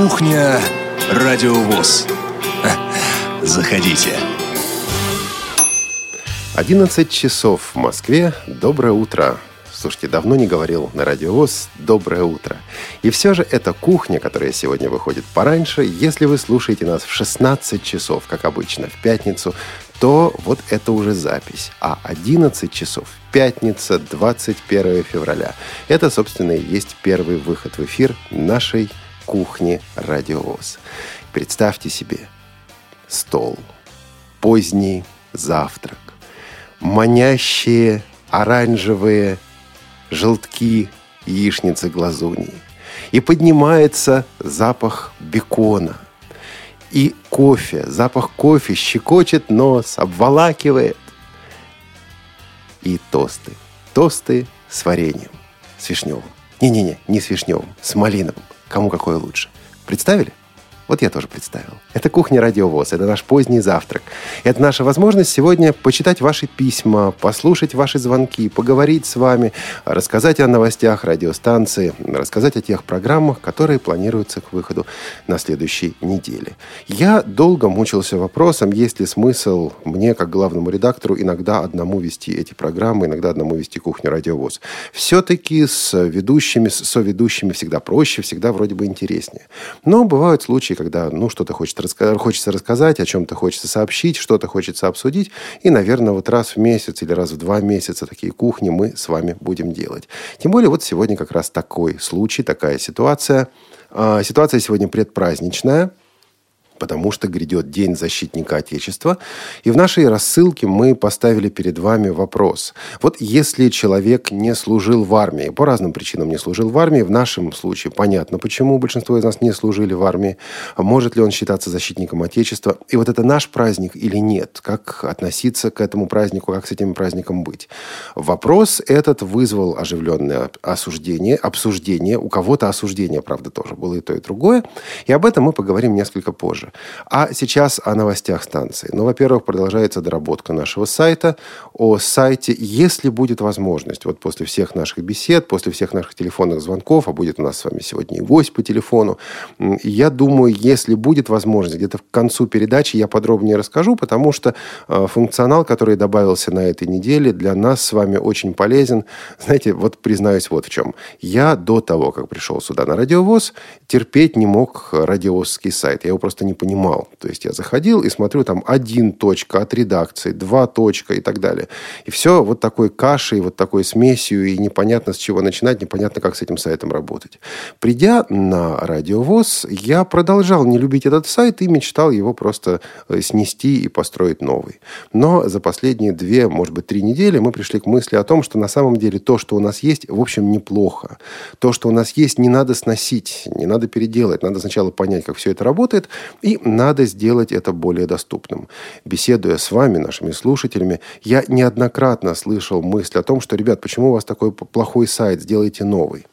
Кухня Радиовоз. Заходите. 11 часов в Москве. Доброе утро. Слушайте, давно не говорил на радиовоз «Доброе утро». И все же эта кухня, которая сегодня выходит пораньше, если вы слушаете нас в 16 часов, как обычно, в пятницу, то вот это уже запись. А 11 часов, пятница, 21 февраля. Это, собственно, и есть первый выход в эфир нашей кухни «Радиовоз». Представьте себе стол, поздний завтрак, манящие оранжевые желтки яичницы глазуньи. И поднимается запах бекона. И кофе, запах кофе щекочет нос, обволакивает. И тосты. Тосты с вареньем, с вишневым. Не-не-не, не с вишневым, с малиновым. Кому какое лучше. Представили? Вот я тоже представил. Это кухня Радиовоз, это наш поздний завтрак. Это наша возможность сегодня почитать ваши письма, послушать ваши звонки, поговорить с вами, рассказать о новостях радиостанции, рассказать о тех программах, которые планируются к выходу на следующей неделе. Я долго мучился вопросом, есть ли смысл мне, как главному редактору, иногда одному вести эти программы, иногда одному вести кухню Радиовоз. Все-таки с ведущими, с соведущими всегда проще, всегда вроде бы интереснее. Но бывают случаи, когда, ну, что-то хочет хочется рассказать, о чем-то хочется сообщить, что-то хочется обсудить. И, наверное, вот раз в месяц или раз в два месяца такие кухни мы с вами будем делать. Тем более, вот сегодня как раз такой случай, такая ситуация. А, ситуация сегодня предпраздничная потому что грядет День защитника Отечества. И в нашей рассылке мы поставили перед вами вопрос. Вот если человек не служил в армии, по разным причинам не служил в армии, в нашем случае понятно, почему большинство из нас не служили в армии, может ли он считаться защитником Отечества, и вот это наш праздник или нет, как относиться к этому празднику, как с этим праздником быть. Вопрос этот вызвал оживленное осуждение, обсуждение, у кого-то осуждение, правда, тоже было и то, и другое, и об этом мы поговорим несколько позже. А сейчас о новостях станции. Ну, во-первых, продолжается доработка нашего сайта. О сайте, если будет возможность, вот после всех наших бесед, после всех наших телефонных звонков, а будет у нас с вами сегодня и гость по телефону, я думаю, если будет возможность, где-то к концу передачи я подробнее расскажу, потому что э, функционал, который добавился на этой неделе, для нас с вами очень полезен. Знаете, вот признаюсь вот в чем. Я до того, как пришел сюда на радиовоз, терпеть не мог радиовозский сайт. Я его просто не понимал. То есть я заходил и смотрю, там один точка от редакции, два точка и так далее. И все вот такой кашей, вот такой смесью, и непонятно с чего начинать, непонятно, как с этим сайтом работать. Придя на радиовоз, я продолжал не любить этот сайт и мечтал его просто э, снести и построить новый. Но за последние две, может быть, три недели мы пришли к мысли о том, что на самом деле то, что у нас есть, в общем, неплохо. То, что у нас есть, не надо сносить, не надо переделать. Надо сначала понять, как все это работает, и и надо сделать это более доступным. Беседуя с вами, нашими слушателями, я неоднократно слышал мысль о том, что, ребят, почему у вас такой плохой сайт, сделайте новый.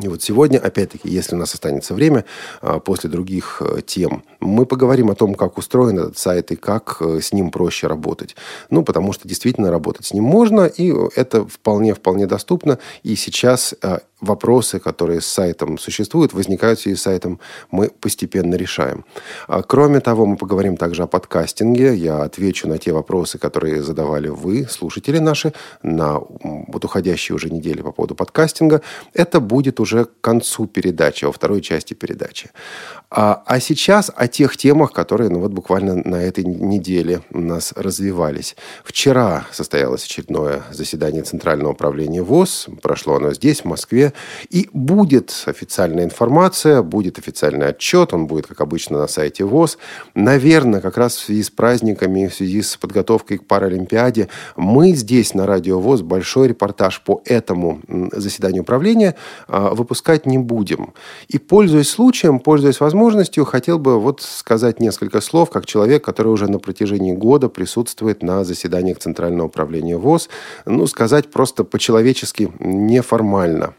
И вот сегодня, опять-таки, если у нас останется время, а, после других э, тем, мы поговорим о том, как устроен этот сайт и как э, с ним проще работать. Ну, потому что действительно работать с ним можно, и это вполне-вполне доступно. И сейчас э, вопросы, которые с сайтом существуют, возникают связи с сайтом, мы постепенно решаем. А, кроме того, мы поговорим также о подкастинге. Я отвечу на те вопросы, которые задавали вы, слушатели наши, на вот уходящей уже неделе по поводу подкастинга. Это будет уже к концу передачи, во второй части передачи. А, а сейчас о тех темах, которые ну, вот буквально на этой неделе у нас развивались. Вчера состоялось очередное заседание Центрального управления ВОЗ. Прошло оно здесь, в Москве. И будет официальная информация, будет официальный отчет. Он будет, как обычно, на сайте ВОЗ. Наверное, как раз в связи с праздниками, в связи с подготовкой к Паралимпиаде, мы здесь на Радио ВОЗ большой репортаж по этому заседанию управления а, выпускать не будем. И, пользуясь случаем, пользуясь возможностью, хотел бы вот сказать несколько слов, как человек, который уже на протяжении года присутствует на заседаниях Центрального управления ВОЗ. Ну, сказать просто по-человечески неформально.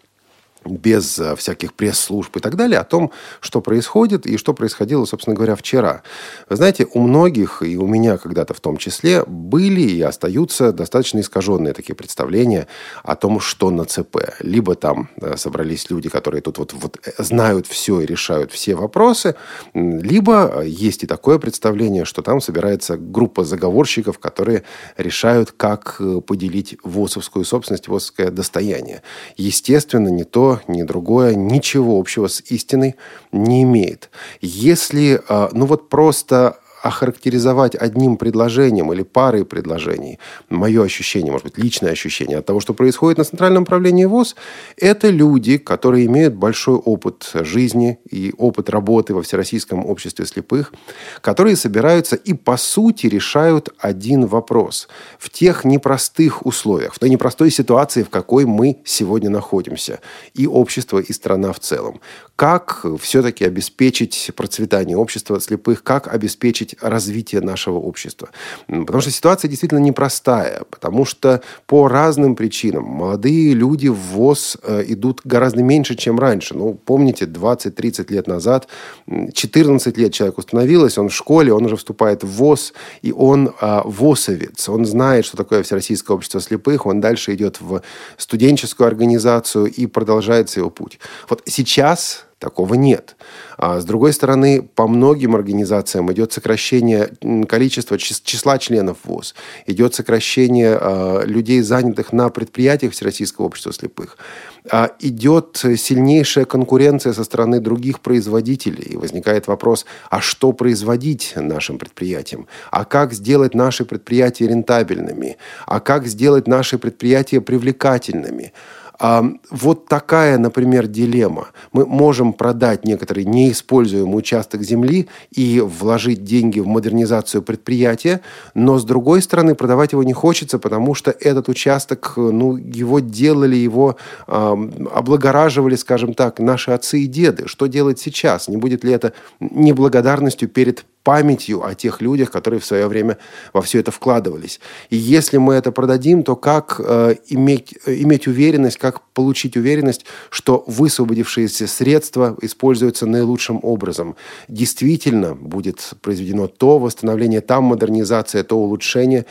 Без э, всяких пресс-служб и так далее, о том, что происходит и что происходило, собственно говоря, вчера. Вы знаете, у многих, и у меня когда-то в том числе, были и остаются достаточно искаженные такие представления о том, что на ЦП. Либо там э, собрались люди, которые тут вот, вот э, знают все и решают все вопросы, либо есть и такое представление, что там собирается группа заговорщиков, которые решают, как поделить ВОСовскую собственность, ВОСовское достояние. Естественно, не то, ни другое ничего общего с истиной не имеет. Если, а, ну вот просто охарактеризовать одним предложением или парой предложений, мое ощущение, может быть, личное ощущение от того, что происходит на Центральном управлении ВОЗ, это люди, которые имеют большой опыт жизни и опыт работы во Всероссийском обществе слепых, которые собираются и, по сути, решают один вопрос. В тех непростых условиях, в той непростой ситуации, в какой мы сегодня находимся, и общество, и страна в целом. Как все-таки обеспечить процветание общества слепых, как обеспечить развития нашего общества. Потому что ситуация действительно непростая, потому что по разным причинам молодые люди в ВОЗ э, идут гораздо меньше, чем раньше. Ну, помните, 20-30 лет назад, 14 лет человек установилось, он в школе, он уже вступает в ВОЗ, и он а, ВОСовец, он знает, что такое Всероссийское общество слепых, он дальше идет в студенческую организацию и продолжает его путь. Вот сейчас Такого нет. А с другой стороны, по многим организациям идет сокращение количества, числа членов ВОЗ, идет сокращение э, людей, занятых на предприятиях Всероссийского общества слепых. А идет сильнейшая конкуренция со стороны других производителей. И возникает вопрос, а что производить нашим предприятиям? А как сделать наши предприятия рентабельными? А как сделать наши предприятия привлекательными? А, вот такая, например, дилемма. Мы можем продать некоторый неиспользуемый участок земли и вложить деньги в модернизацию предприятия, но с другой стороны продавать его не хочется, потому что этот участок, ну, его делали, его э, облагораживали, скажем так, наши отцы и деды. Что делать сейчас? Не будет ли это неблагодарностью перед памятью о тех людях, которые в свое время во все это вкладывались. И если мы это продадим, то как э, иметь, иметь уверенность, как получить уверенность, что высвободившиеся средства используются наилучшим образом. Действительно будет произведено то восстановление, там модернизация, то улучшение,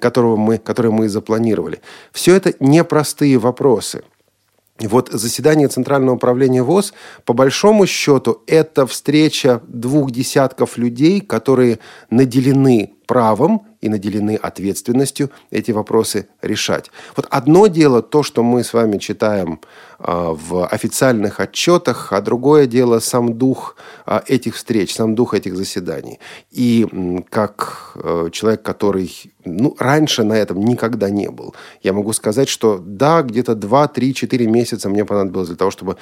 которого мы, которое мы запланировали. Все это непростые вопросы. Вот заседание Центрального управления ВОЗ, по большому счету, это встреча двух десятков людей, которые наделены правом и наделены ответственностью эти вопросы решать. Вот одно дело то, что мы с вами читаем а, в официальных отчетах, а другое дело сам дух а, этих встреч, сам дух этих заседаний. И как э, человек, который ну, раньше на этом никогда не был, я могу сказать, что да, где-то 2, 3, 4 месяца мне понадобилось для того, чтобы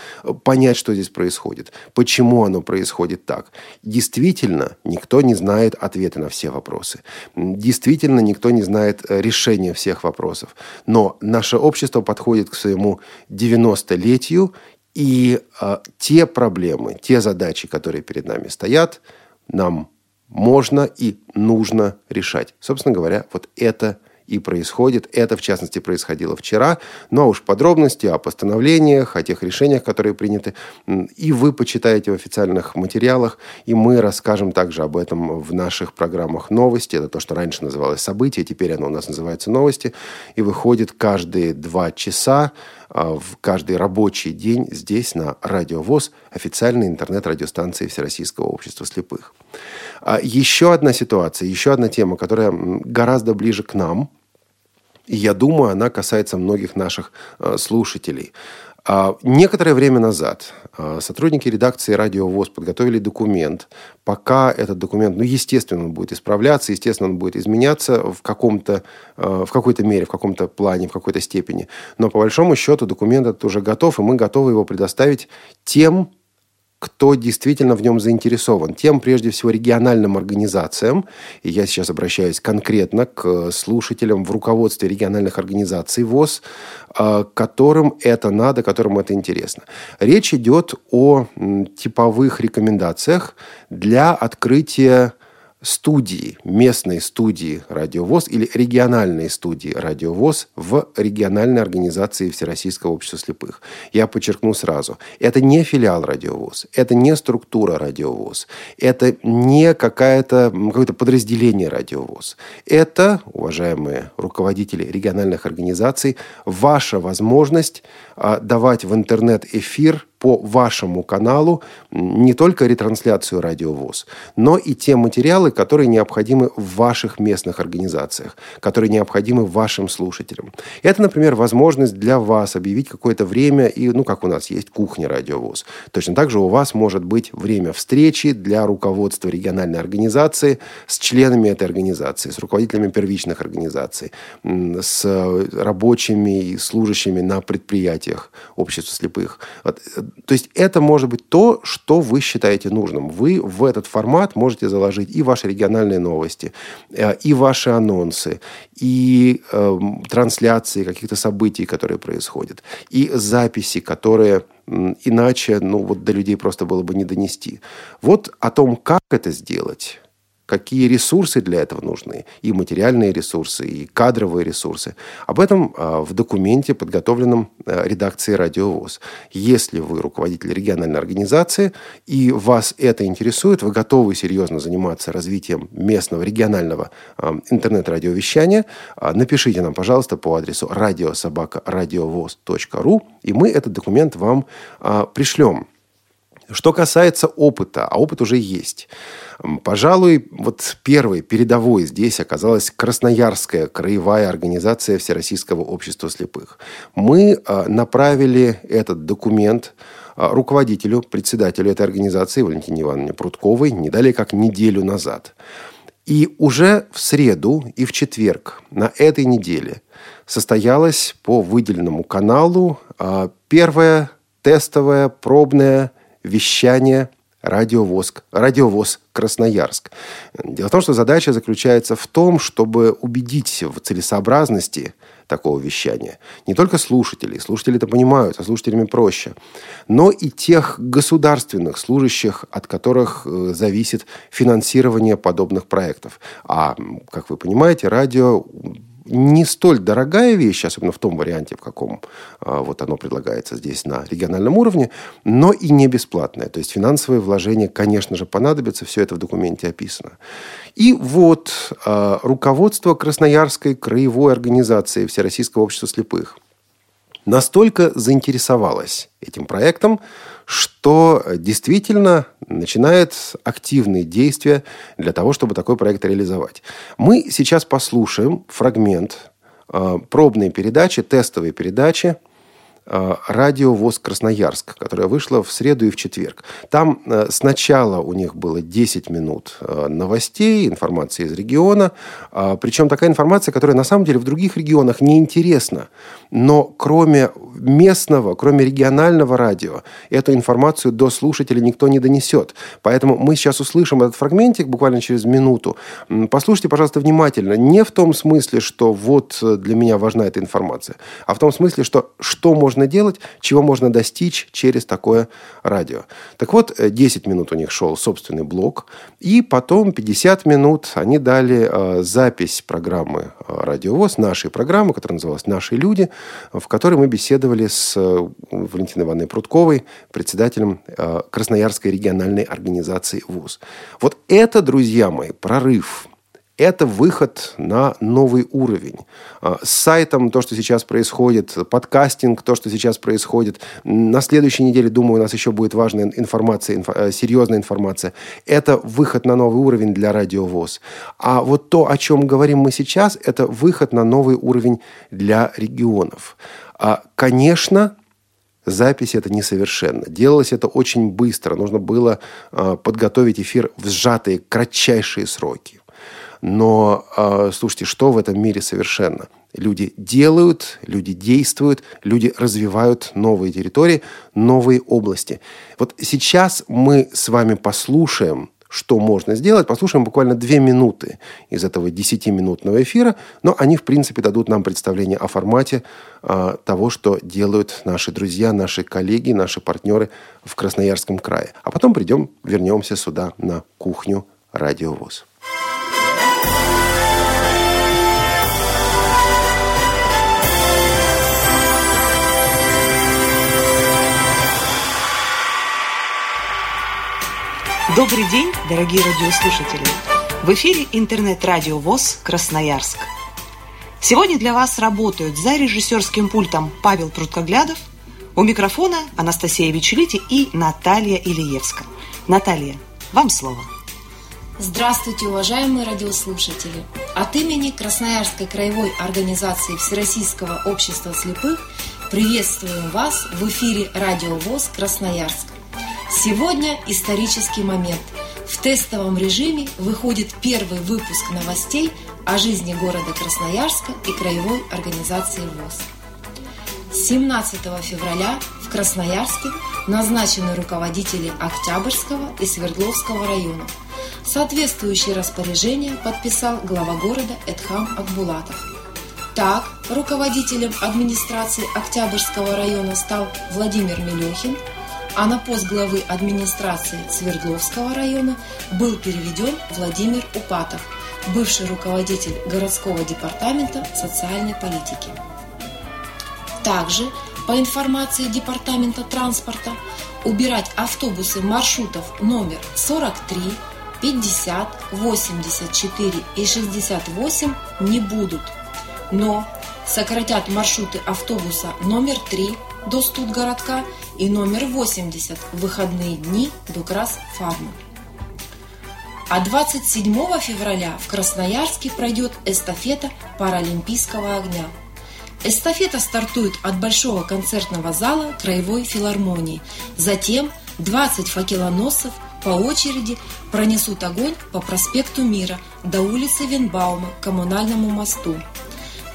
понять, что здесь происходит, почему оно происходит так. Действительно, никто не знает ответы на все вопросы. Действительно, никто не знает э, решения всех вопросов. Но наше общество подходит к своему 90 столетию, и э, те проблемы, те задачи, которые перед нами стоят, нам можно и нужно решать. Собственно говоря, вот это и происходит. Это, в частности, происходило вчера. Ну, а уж подробности о постановлениях, о тех решениях, которые приняты, и вы почитаете в официальных материалах, и мы расскажем также об этом в наших программах «Новости». Это то, что раньше называлось «События», теперь оно у нас называется «Новости», и выходит каждые два часа в каждый рабочий день здесь, на Радио ВОЗ, официальной интернет-радиостанции Всероссийского общества слепых. А еще одна ситуация, еще одна тема, которая гораздо ближе к нам, и я думаю, она касается многих наших а, слушателей. А, некоторое время назад сотрудники редакции «Радио ВОЗ» подготовили документ. Пока этот документ, ну, естественно, он будет исправляться, естественно, он будет изменяться в, каком-то, в какой-то мере, в каком-то плане, в какой-то степени. Но по большому счету документ этот уже готов, и мы готовы его предоставить тем кто действительно в нем заинтересован. Тем, прежде всего, региональным организациям, и я сейчас обращаюсь конкретно к слушателям в руководстве региональных организаций ВОЗ, а, которым это надо, которым это интересно. Речь идет о типовых рекомендациях для открытия студии, местной студии «Радиовоз» или региональной студии «Радиовоз» в региональной организации Всероссийского общества слепых. Я подчеркну сразу, это не филиал «Радиовоз», это не структура «Радиовоз», это не какое-то какое подразделение «Радиовоз». Это, уважаемые руководители региональных организаций, ваша возможность а, давать в интернет-эфир по вашему каналу не только ретрансляцию радиовоз, но и те материалы, которые необходимы в ваших местных организациях, которые необходимы вашим слушателям. Это, например, возможность для вас объявить какое-то время, и, ну, как у нас есть кухня радиовоз. Точно так же у вас может быть время встречи для руководства региональной организации с членами этой организации, с руководителями первичных организаций, с рабочими и служащими на предприятиях общества слепых. То есть это может быть то, что вы считаете нужным. Вы в этот формат можете заложить и ваши региональные новости, э, и ваши анонсы, и э, трансляции каких-то событий, которые происходят, и записи, которые иначе ну, вот до людей просто было бы не донести. Вот о том, как это сделать, какие ресурсы для этого нужны, и материальные ресурсы, и кадровые ресурсы. Об этом а, в документе, подготовленном а, редакцией «Радиовоз». Если вы руководитель региональной организации, и вас это интересует, вы готовы серьезно заниматься развитием местного регионального а, интернет-радиовещания, напишите нам, пожалуйста, по адресу радиособака.радиовоз.ру, и мы этот документ вам пришлем. Что касается опыта, а опыт уже есть. Пожалуй, вот первой, передовой здесь оказалась Красноярская краевая организация Всероссийского общества слепых. Мы а, направили этот документ а, руководителю, председателю этой организации Валентине Ивановне Прудковой не далее как неделю назад. И уже в среду и в четверг на этой неделе состоялась по выделенному каналу а, первая тестовая пробная вещание радиовоз, радиовоз Красноярск. Дело в том, что задача заключается в том, чтобы убедить в целесообразности такого вещания. Не только слушателей, слушатели это понимают, а слушателями проще, но и тех государственных служащих, от которых э, зависит финансирование подобных проектов. А, как вы понимаете, радио не столь дорогая вещь, особенно в том варианте, в каком а, вот оно предлагается здесь на региональном уровне, но и не бесплатная. То есть финансовые вложения, конечно же, понадобятся, все это в документе описано. И вот а, руководство Красноярской краевой организации Всероссийского общества слепых настолько заинтересовалось этим проектом, что действительно начинает активные действия для того, чтобы такой проект реализовать. Мы сейчас послушаем фрагмент э, пробной передачи, тестовой передачи радио ВОЗ Красноярск, которая вышла в среду и в четверг. Там э, сначала у них было 10 минут э, новостей, информации из региона, причем такая информация, которая на самом деле в других регионах не интересна. Но кроме местного, кроме регионального радио, эту информацию до слушателя никто не донесет. Поэтому мы сейчас услышим этот фрагментик буквально через минуту. Послушайте, пожалуйста, внимательно. Не в том смысле, что вот для меня важна эта информация, а в том смысле, что что можно можно делать, чего можно достичь через такое радио. Так вот, 10 э, минут у них шел собственный блок, и потом 50 минут они дали э, запись программы э, «Радиовоз», нашей программы, которая называлась «Наши люди», в которой мы беседовали с Валентиной Ивановной Прудковой, председателем Красноярской региональной организации ВУЗ. Вот это, друзья мои, прорыв – это выход на новый уровень. А, с сайтом то, что сейчас происходит, подкастинг, то, что сейчас происходит. На следующей неделе, думаю, у нас еще будет важная информация, инфо, э, серьезная информация. Это выход на новый уровень для радиовоз. А вот то, о чем говорим мы сейчас, это выход на новый уровень для регионов. А, конечно, запись это несовершенно. Делалось это очень быстро. Нужно было а, подготовить эфир в сжатые, кратчайшие сроки. Но, э, слушайте, что в этом мире совершенно? Люди делают, люди действуют, люди развивают новые территории, новые области. Вот сейчас мы с вами послушаем, что можно сделать. Послушаем буквально две минуты из этого десятиминутного эфира, но они, в принципе, дадут нам представление о формате э, того, что делают наши друзья, наши коллеги, наши партнеры в Красноярском крае. А потом придем, вернемся сюда на кухню «Радиовоз». Добрый день, дорогие радиослушатели! В эфире интернет-радио ВОЗ «Красноярск». Сегодня для вас работают за режиссерским пультом Павел Пруткоглядов, у микрофона Анастасия Вечелити и Наталья Ильевска. Наталья, вам слово. Здравствуйте, уважаемые радиослушатели! От имени Красноярской краевой организации Всероссийского общества слепых приветствуем вас в эфире Радио ВОЗ Красноярск. Сегодня исторический момент. В тестовом режиме выходит первый выпуск новостей о жизни города Красноярска и краевой организации ВОЗ. 17 февраля в Красноярске назначены руководители Октябрьского и Свердловского районов. Соответствующее распоряжение подписал глава города Эдхам Акбулатов. Так, руководителем администрации Октябрьского района стал Владимир Мелехин, а на пост главы администрации Свердловского района был переведен Владимир Упатов, бывший руководитель городского департамента социальной политики. Также, по информации Департамента транспорта, убирать автобусы маршрутов номер 43, 50, 84 и 68 не будут, но сократят маршруты автобуса номер 3 до Студгородка и номер 80 в выходные дни до Крас-Фарма. А 27 февраля в Красноярске пройдет эстафета Паралимпийского огня – Эстафета стартует от Большого концертного зала Краевой филармонии. Затем 20 факелоносцев по очереди пронесут огонь по проспекту Мира до улицы Венбаума к коммунальному мосту.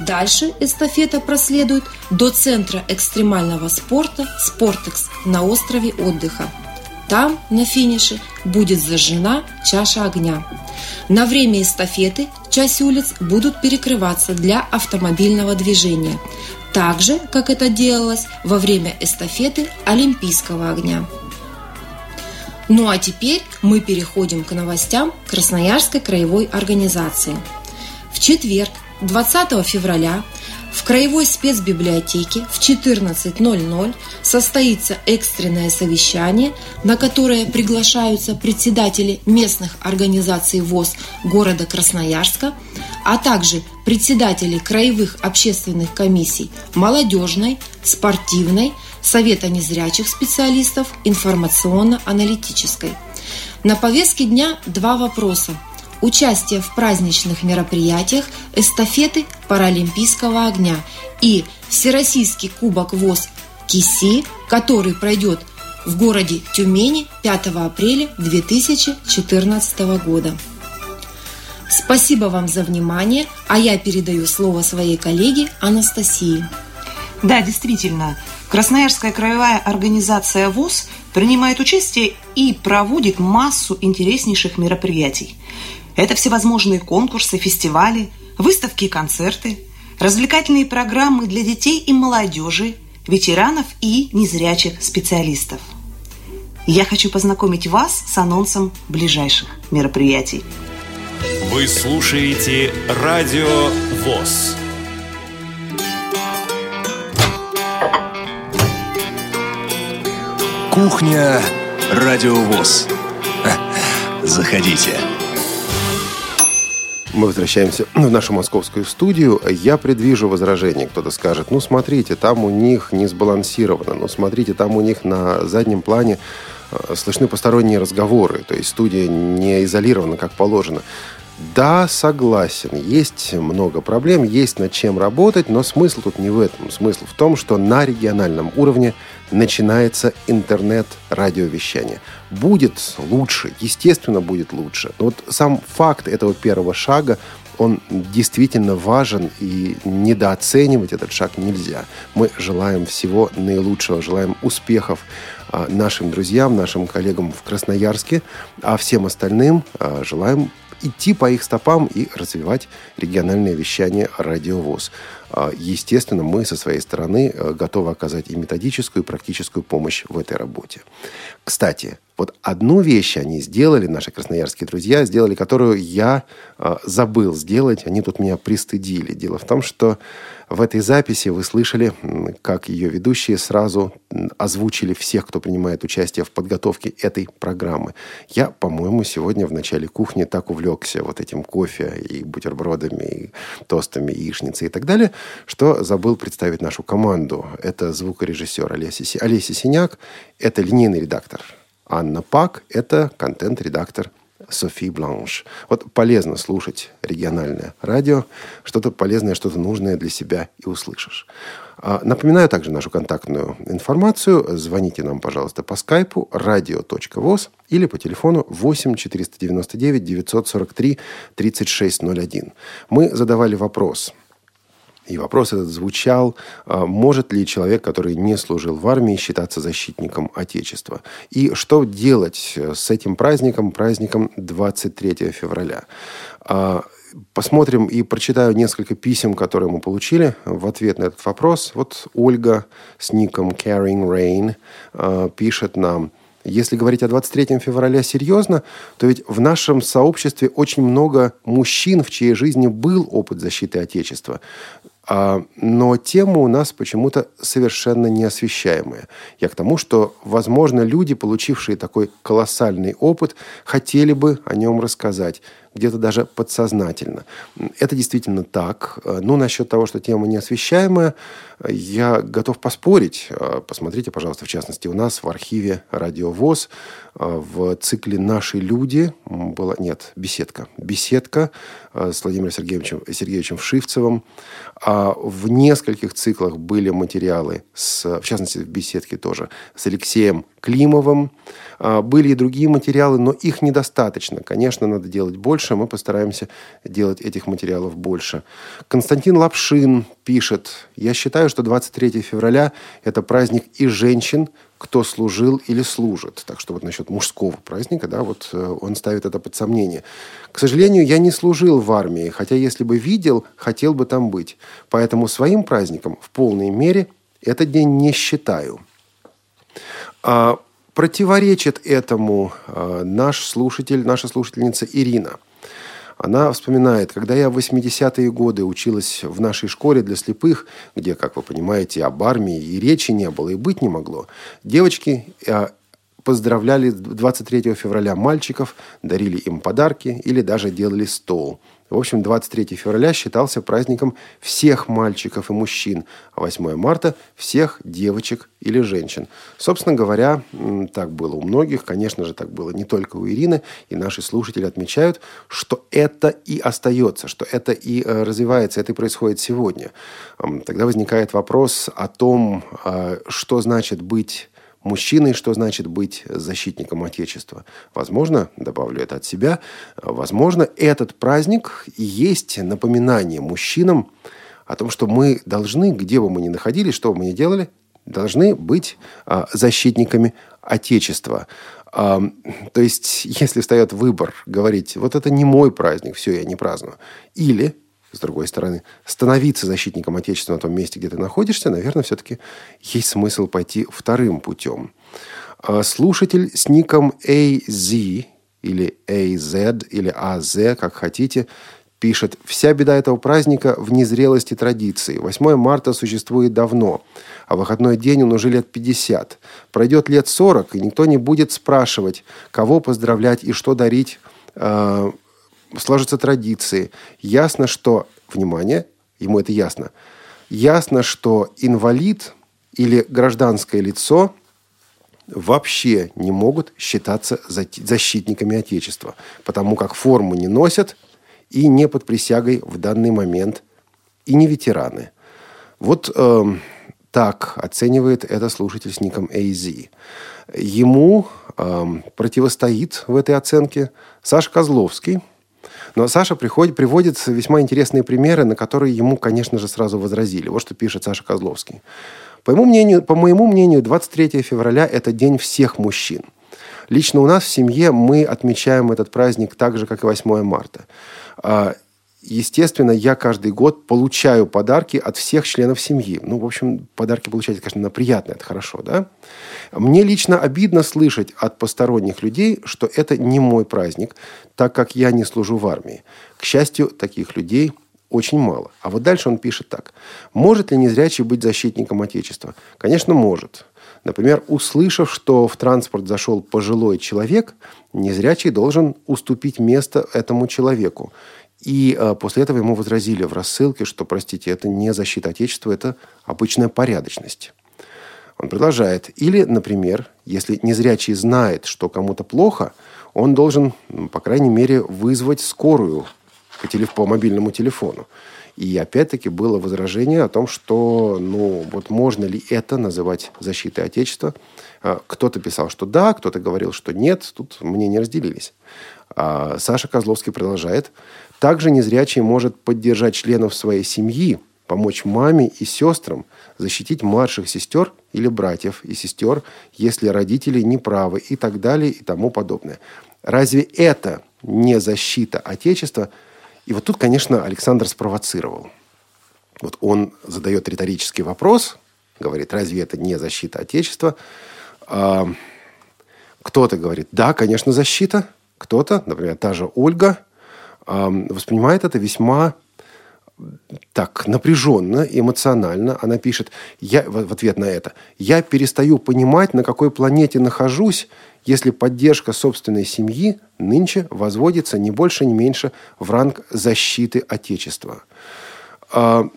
Дальше эстафета проследует до центра экстремального спорта «Спортекс» на острове отдыха. Там, на финише, будет зажжена чаша огня. На время эстафеты часть улиц будут перекрываться для автомобильного движения, так же, как это делалось во время эстафеты Олимпийского огня. Ну а теперь мы переходим к новостям Красноярской краевой организации. В четверг, 20 февраля, в Краевой спецбиблиотеке в 14.00 состоится экстренное совещание, на которое приглашаются председатели местных организаций ВОЗ города Красноярска, а также председатели краевых общественных комиссий молодежной, спортивной, Совета незрячих специалистов, информационно-аналитической. На повестке дня два вопроса – участие в праздничных мероприятиях эстафеты Паралимпийского огня и Всероссийский кубок ВОЗ КИСИ, который пройдет в городе Тюмени 5 апреля 2014 года. Спасибо вам за внимание, а я передаю слово своей коллеге Анастасии. Да, действительно, Красноярская краевая организация ВОЗ принимает участие и проводит массу интереснейших мероприятий. Это всевозможные конкурсы, фестивали, выставки и концерты, развлекательные программы для детей и молодежи, ветеранов и незрячих специалистов. Я хочу познакомить вас с анонсом ближайших мероприятий. Вы слушаете Радио ВОЗ. Кухня Радио ВОЗ. Заходите. Мы возвращаемся в нашу московскую студию. Я предвижу возражение. Кто-то скажет, ну, смотрите, там у них не сбалансировано. Ну, смотрите, там у них на заднем плане э, слышны посторонние разговоры. То есть студия не изолирована, как положено. Да, согласен. Есть много проблем, есть над чем работать, но смысл тут не в этом. Смысл в том, что на региональном уровне начинается интернет-радиовещание. Будет лучше, естественно, будет лучше. Но вот сам факт этого первого шага, он действительно важен, и недооценивать этот шаг нельзя. Мы желаем всего наилучшего, желаем успехов а, нашим друзьям, нашим коллегам в Красноярске, а всем остальным а, желаем идти по их стопам и развивать региональное вещание «Радиовоз». А, естественно, мы со своей стороны э, готовы оказать и методическую, и практическую помощь в этой работе. Кстати, вот одну вещь они сделали, наши красноярские друзья, сделали, которую я э, забыл сделать. Они тут меня пристыдили. Дело в том, что в этой записи вы слышали, как ее ведущие сразу озвучили всех, кто принимает участие в подготовке этой программы. Я, по-моему, сегодня в начале кухни так увлекся вот этим кофе и бутербродами, и тостами, яичницей и так далее, что забыл представить нашу команду. Это звукорежиссер Олеся, Олеся Синяк, это линейный редактор Анна Пак, это контент-редактор Софи Бланш. Вот полезно слушать региональное радио. Что-то полезное, что-то нужное для себя и услышишь. А, напоминаю также нашу контактную информацию. Звоните нам, пожалуйста, по скайпу radio.voz или по телефону 8 499 943 3601. Мы задавали вопрос – и вопрос этот звучал, а, может ли человек, который не служил в армии, считаться защитником Отечества? И что делать с этим праздником, праздником 23 февраля? А, посмотрим и прочитаю несколько писем, которые мы получили в ответ на этот вопрос. Вот Ольга с ником Caring Rain а, пишет нам, если говорить о 23 февраля серьезно, то ведь в нашем сообществе очень много мужчин, в чьей жизни был опыт защиты Отечества. А, но тема у нас почему-то совершенно неосвещаемая. Я к тому, что, возможно, люди, получившие такой колоссальный опыт, хотели бы о нем рассказать где-то даже подсознательно. Это действительно так. Ну, насчет того, что тема неосвещаемая, я готов поспорить. Посмотрите, пожалуйста, в частности, у нас в архиве «Радио ВОЗ» в цикле «Наши люди» была, нет, беседка. Беседка с Владимиром Сергеевичем, Сергеевичем Шивцевым. А в нескольких циклах были материалы, с, в частности, в беседке тоже, с Алексеем Климовым. А, были и другие материалы, но их недостаточно. Конечно, надо делать больше. Мы постараемся делать этих материалов больше. Константин Лапшин пишет, «Я считаю, что 23 февраля – это праздник и женщин, кто служил или служит. Так что вот насчет мужского праздника, да, вот э, он ставит это под сомнение. К сожалению, я не служил в армии, хотя если бы видел, хотел бы там быть. Поэтому своим праздником в полной мере этот день не считаю. А, противоречит этому а, наш слушатель, наша слушательница Ирина. Она вспоминает, когда я в 80-е годы училась в нашей школе для слепых, где, как вы понимаете, об армии и речи не было, и быть не могло, девочки а, поздравляли 23 февраля мальчиков, дарили им подарки или даже делали стол – в общем, 23 февраля считался праздником всех мальчиков и мужчин, а 8 марта – всех девочек или женщин. Собственно говоря, так было у многих, конечно же, так было не только у Ирины, и наши слушатели отмечают, что это и остается, что это и э, развивается, это и происходит сегодня. Тогда возникает вопрос о том, а, что значит быть мужчиной, что значит быть защитником Отечества. Возможно, добавлю это от себя, возможно, этот праздник и есть напоминание мужчинам о том, что мы должны, где бы мы ни находились, что бы мы ни делали, должны быть а, защитниками Отечества. А, то есть, если встает выбор говорить, вот это не мой праздник, все, я не праздную. Или с другой стороны, становиться защитником Отечества на том месте, где ты находишься, наверное, все-таки есть смысл пойти вторым путем. А слушатель с ником AZ или AZ или AZ, как хотите, пишет, «Вся беда этого праздника в незрелости традиции. 8 марта существует давно, а выходной день он уже лет 50. Пройдет лет 40, и никто не будет спрашивать, кого поздравлять и что дарить а, сложатся традиции. Ясно, что, внимание, ему это ясно, ясно, что инвалид или гражданское лицо вообще не могут считаться защитниками Отечества, потому как форму не носят и не под присягой в данный момент, и не ветераны. Вот э, так оценивает это слушатель с ником AZ. Ему э, противостоит в этой оценке Саша Козловский – но Саша приходит, приводит весьма интересные примеры, на которые ему, конечно же, сразу возразили. Вот что пишет Саша Козловский. По моему мнению, по моему мнению 23 февраля – это день всех мужчин. Лично у нас в семье мы отмечаем этот праздник так же, как и 8 марта. Естественно, я каждый год получаю подарки от всех членов семьи. Ну, в общем, подарки получать, конечно, приятно, это хорошо, да? Мне лично обидно слышать от посторонних людей, что это не мой праздник, так как я не служу в армии. К счастью, таких людей очень мало. А вот дальше он пишет так. Может ли незрячий быть защитником Отечества? Конечно, может. Например, услышав, что в транспорт зашел пожилой человек, незрячий должен уступить место этому человеку. И э, после этого ему возразили в рассылке, что, простите, это не защита Отечества, это обычная порядочность. Он продолжает. Или, например, если незрячий знает, что кому-то плохо, он должен, по крайней мере, вызвать скорую по, телеф- по мобильному телефону. И опять-таки было возражение о том, что, ну, вот можно ли это называть защитой Отечества. А, кто-то писал, что да, кто-то говорил, что нет. Тут мнения разделились. А Саша Козловский продолжает. Также незрячий может поддержать членов своей семьи, помочь маме и сестрам, защитить младших сестер или братьев и сестер, если родители неправы и так далее и тому подобное. Разве это не защита Отечества – и вот тут, конечно, Александр спровоцировал. Вот он задает риторический вопрос, говорит, разве это не защита Отечества? А, кто-то говорит, да, конечно, защита. Кто-то, например, та же Ольга, воспринимает это весьма так напряженно, эмоционально. Она пишет я, в ответ на это, я перестаю понимать, на какой планете нахожусь, если поддержка собственной семьи нынче возводится не больше, не меньше в ранг защиты Отечества. А,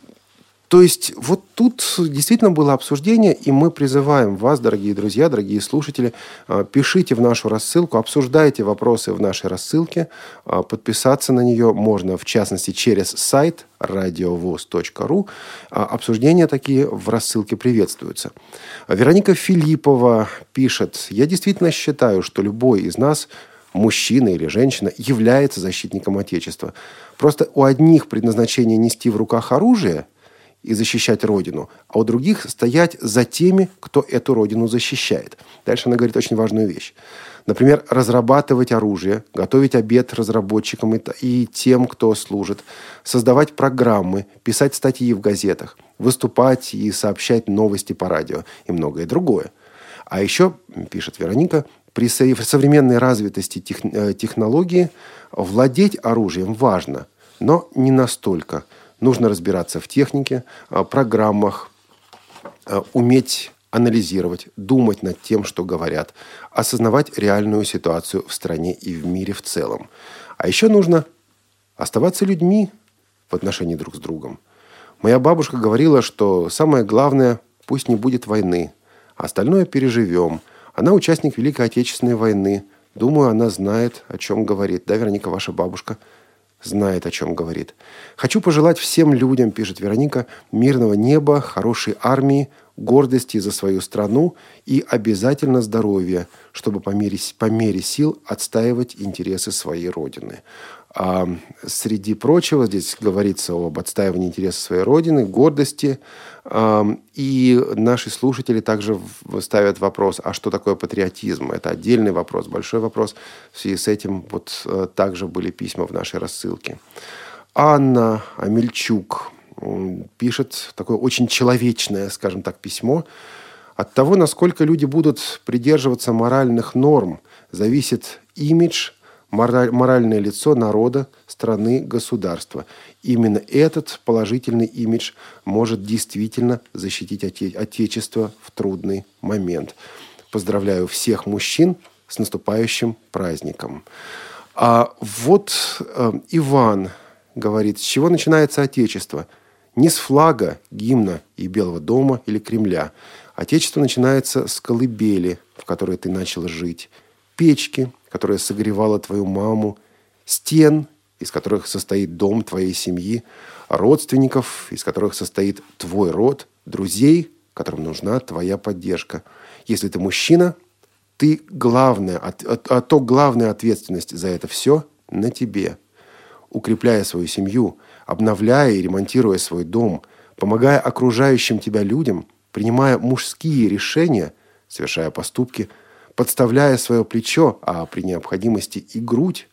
то есть вот тут действительно было обсуждение, и мы призываем вас, дорогие друзья, дорогие слушатели, а, пишите в нашу рассылку, обсуждайте вопросы в нашей рассылке. А, подписаться на нее можно, в частности, через сайт радиовоз.ру. А, обсуждения такие в рассылке приветствуются. Вероника Филиппова пишет, «Я действительно считаю, что любой из нас мужчина или женщина является защитником Отечества. Просто у одних предназначение нести в руках оружие – и защищать Родину, а у других стоять за теми, кто эту Родину защищает. Дальше она говорит очень важную вещь. Например, разрабатывать оружие, готовить обед разработчикам и, тем, кто служит, создавать программы, писать статьи в газетах, выступать и сообщать новости по радио и многое другое. А еще, пишет Вероника, при современной развитости тех, э, технологии владеть оружием важно, но не настолько – Нужно разбираться в технике, а, программах, а, уметь анализировать, думать над тем, что говорят, осознавать реальную ситуацию в стране и в мире в целом. А еще нужно оставаться людьми в отношении друг с другом. Моя бабушка говорила, что самое главное – пусть не будет войны, а остальное переживем. Она участник Великой Отечественной войны. Думаю, она знает, о чем говорит. Да, Вероника, ваша бабушка – знает, о чем говорит. «Хочу пожелать всем людям, — пишет Вероника, — мирного неба, хорошей армии, гордости за свою страну и обязательно здоровья, чтобы по мере, по мере сил отстаивать интересы своей Родины. А среди прочего здесь говорится об отстаивании интересов своей Родины, гордости. А, и наши слушатели также ставят вопрос, а что такое патриотизм? Это отдельный вопрос, большой вопрос. В связи с этим вот э, также были письма в нашей рассылке. Анна Амельчук пишет такое очень человечное, скажем так, письмо. От того, насколько люди будут придерживаться моральных норм, зависит имидж – моральное лицо народа, страны, государства. Именно этот положительный имидж может действительно защитить оте- Отечество в трудный момент. Поздравляю всех мужчин с наступающим праздником. А вот э, Иван говорит, с чего начинается Отечество? Не с флага, гимна и Белого дома или Кремля. Отечество начинается с колыбели, в которой ты начал жить, печки, которая согревала твою маму, стен, из которых состоит дом твоей семьи, родственников, из которых состоит твой род, друзей, которым нужна твоя поддержка. Если ты мужчина, ты главная, а, то главная ответственность за это все на тебе. Укрепляя свою семью, обновляя и ремонтируя свой дом, помогая окружающим тебя людям, принимая мужские решения, совершая поступки – подставляя свое плечо, а при необходимости и грудь,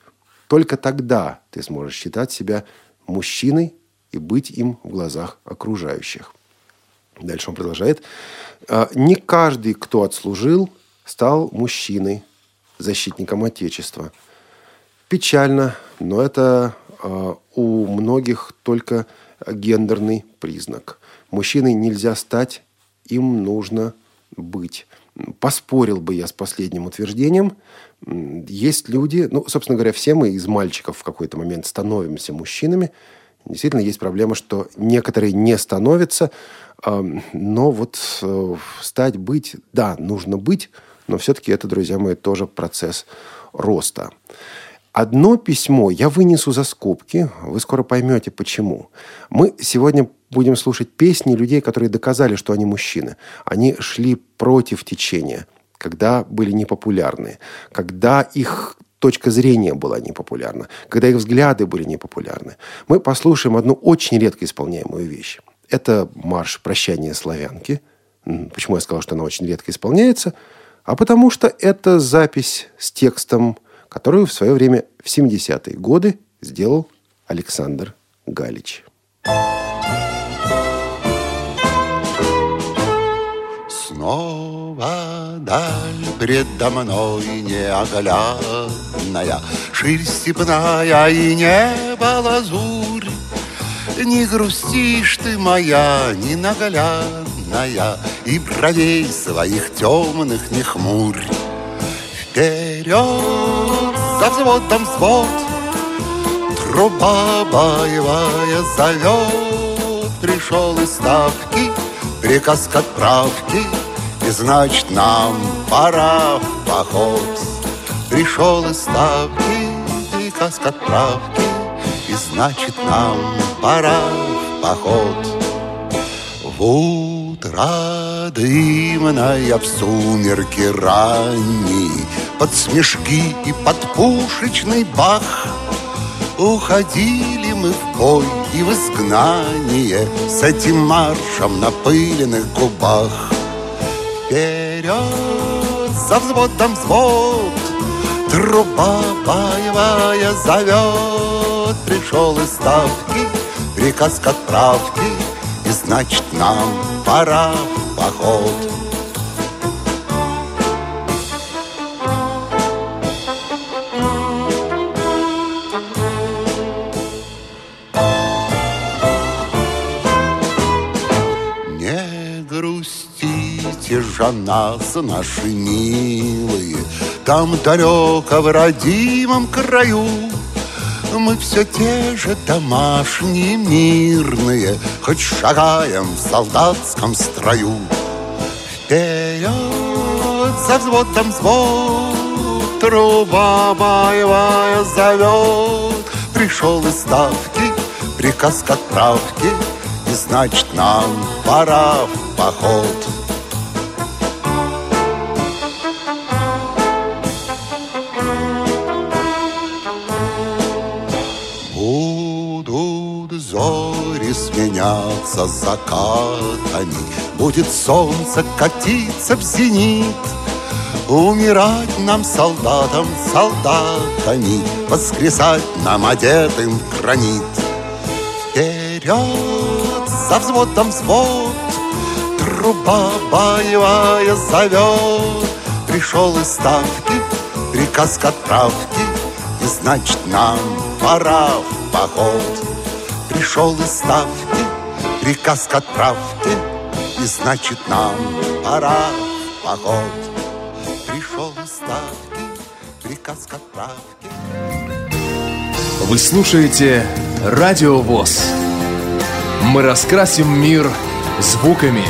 только тогда ты сможешь считать себя мужчиной и быть им в глазах окружающих. Дальше он продолжает. «А, не каждый, кто отслужил, стал мужчиной, защитником Отечества. Печально, но это а, у многих только гендерный признак. Мужчиной нельзя стать, им нужно быть. Поспорил бы я с последним утверждением. Есть люди, ну, собственно говоря, все мы из мальчиков в какой-то момент становимся мужчинами. Действительно, есть проблема, что некоторые не становятся, но вот э, стать, быть, да, нужно быть, но все-таки это, друзья мои, тоже процесс роста. Одно письмо я вынесу за скобки, вы скоро поймете почему. Мы сегодня будем слушать песни людей, которые доказали, что они мужчины. Они шли против течения, когда были непопулярны, когда их точка зрения была непопулярна, когда их взгляды были непопулярны. Мы послушаем одну очень редко исполняемую вещь. Это марш «Прощание славянки». Почему я сказал, что она очень редко исполняется? А потому что это запись с текстом которую в свое время в 70-е годы сделал Александр Галич. Снова даль предо мной неоглядная, Ширь степная и небо лазурь. Не грустишь ты моя ненаглядная, И бровей своих темных не хмурь. Вперед! за взводом взвод. Труба боевая зовет, пришел из ставки, приказ к отправке, значит нам пора в поход. Пришел из ставки, приказ к отправке, и значит нам пора в поход. В утро дымная в сумерки ранней под смешки и под пушечный бах Уходили мы в бой и в изгнание С этим маршем на пыленных губах Вперед. За взводом взвод. Труба боевая зовет. Пришел из ставки приказ к отправке. И значит нам пора в поход же нас, наши милые, Там далеко в родимом краю мы все те же домашние, мирные, Хоть шагаем в солдатском строю. Вперед за взводом взвод, Труба боевая зовет. Пришел из ставки приказ к отправке, И значит нам пора в поход. Сменяться закатами, Будет солнце катиться в зенит, Умирать нам солдатам, солдатами, Воскресать нам одетым в гранит. Вперед за взводом взвод, Труба боевая зовет, Пришел из ставки приказ к отправке, И значит нам пора в поход. Пришел из ставки приказ к отправке, И значит нам пора в поход. Пришел ставки приказ к отправке. Вы слушаете Радио ВОЗ. Мы раскрасим мир звуками.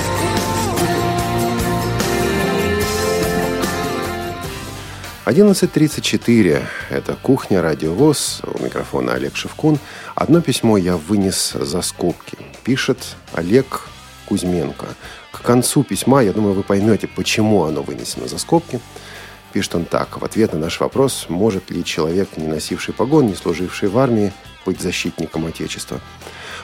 Одиннадцать тридцать четыре. Это кухня Радио ВОЗ. У микрофона Олег Шевкун. Одно письмо я вынес за скобки. Пишет Олег Кузьменко. К концу письма, я думаю, вы поймете, почему оно вынесено за скобки. Пишет он так. В ответ на наш вопрос, может ли человек, не носивший погон, не служивший в армии, быть защитником Отечества?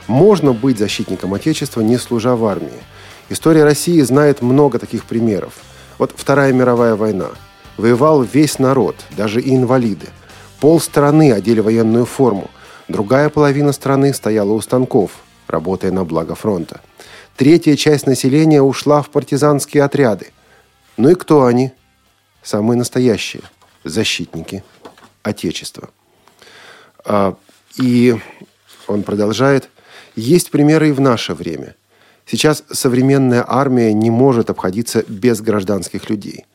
Можно быть защитником Отечества, не служа в армии. История России знает много таких примеров. Вот Вторая мировая война. Воевал весь народ, даже и инвалиды. Пол страны одели военную форму. Другая половина страны стояла у станков, работая на благо фронта. Третья часть населения ушла в партизанские отряды. Ну и кто они? Самые настоящие защитники Отечества. А, и он продолжает. Есть примеры и в наше время. Сейчас современная армия не может обходиться без гражданских людей.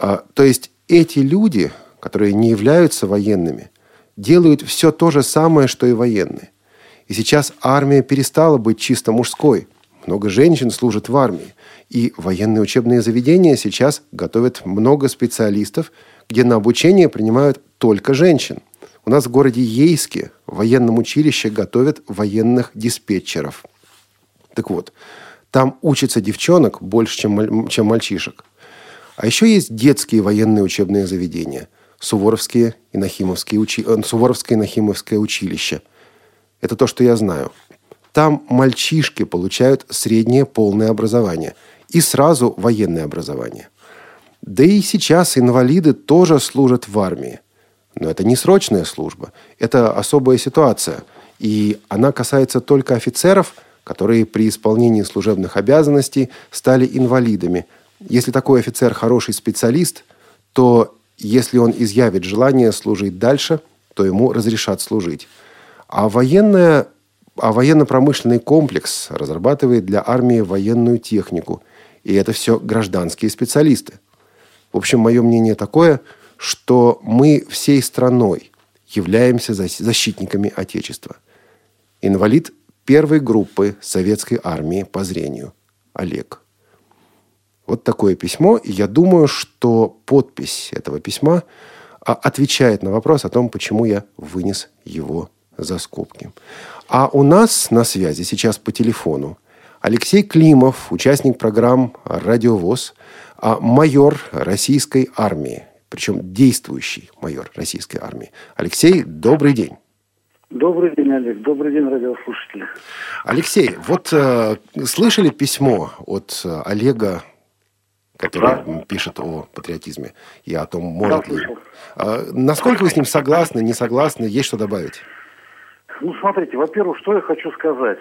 А, то есть эти люди, которые не являются военными, делают все то же самое, что и военные. И сейчас армия перестала быть чисто мужской. Много женщин служат в армии. И военные учебные заведения сейчас готовят много специалистов, где на обучение принимают только женщин. У нас в городе Ейске в военном училище готовят военных диспетчеров. Так вот, там учатся девчонок больше, чем, чем мальчишек. А еще есть детские военные учебные заведения. Суворовские и Нахимовские учи... Э, Суворовское и Нахимовское училище. Это то, что я знаю. Там мальчишки получают среднее полное образование и сразу военное образование. Да и сейчас инвалиды тоже служат в армии. Но это не срочная служба, это особая ситуация. И она касается только офицеров, которые при исполнении служебных обязанностей стали инвалидами – если такой офицер хороший специалист, то если он изъявит желание служить дальше, то ему разрешат служить. А военная а военно-промышленный комплекс разрабатывает для армии военную технику. И это все гражданские специалисты. В общем, мое мнение такое, что мы всей страной являемся защитниками Отечества. Инвалид первой группы советской армии по зрению. Олег. Вот такое письмо. И я думаю, что подпись этого письма а, отвечает на вопрос о том, почему я вынес его за скобки. А у нас на связи сейчас по телефону Алексей Климов, участник программ «Радиовоз», а майор российской армии, причем действующий майор российской армии. Алексей, добрый день. Добрый день, Олег. Добрый день, радиослушатели. Алексей, вот э, слышали письмо от э, Олега который да. пишет о патриотизме и о том, может ли... А, насколько вы с ним согласны, не согласны, есть что добавить? Ну, смотрите, во-первых, что я хочу сказать.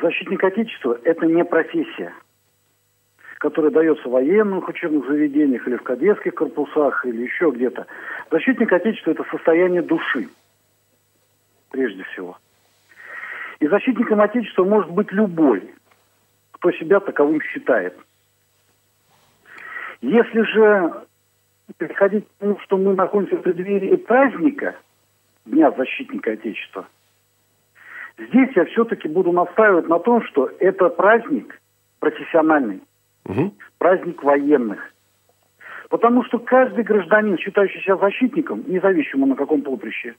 Защитник Отечества – это не профессия, которая дается в военных учебных заведениях или в кадетских корпусах или еще где-то. Защитник Отечества – это состояние души, прежде всего. И защитником Отечества может быть любой, кто себя таковым считает – если же переходить к тому, что мы находимся в преддверии праздника, Дня защитника Отечества, здесь я все-таки буду настаивать на том, что это праздник профессиональный, угу. праздник военных. Потому что каждый гражданин, считающий себя защитником, независимо на каком поприще,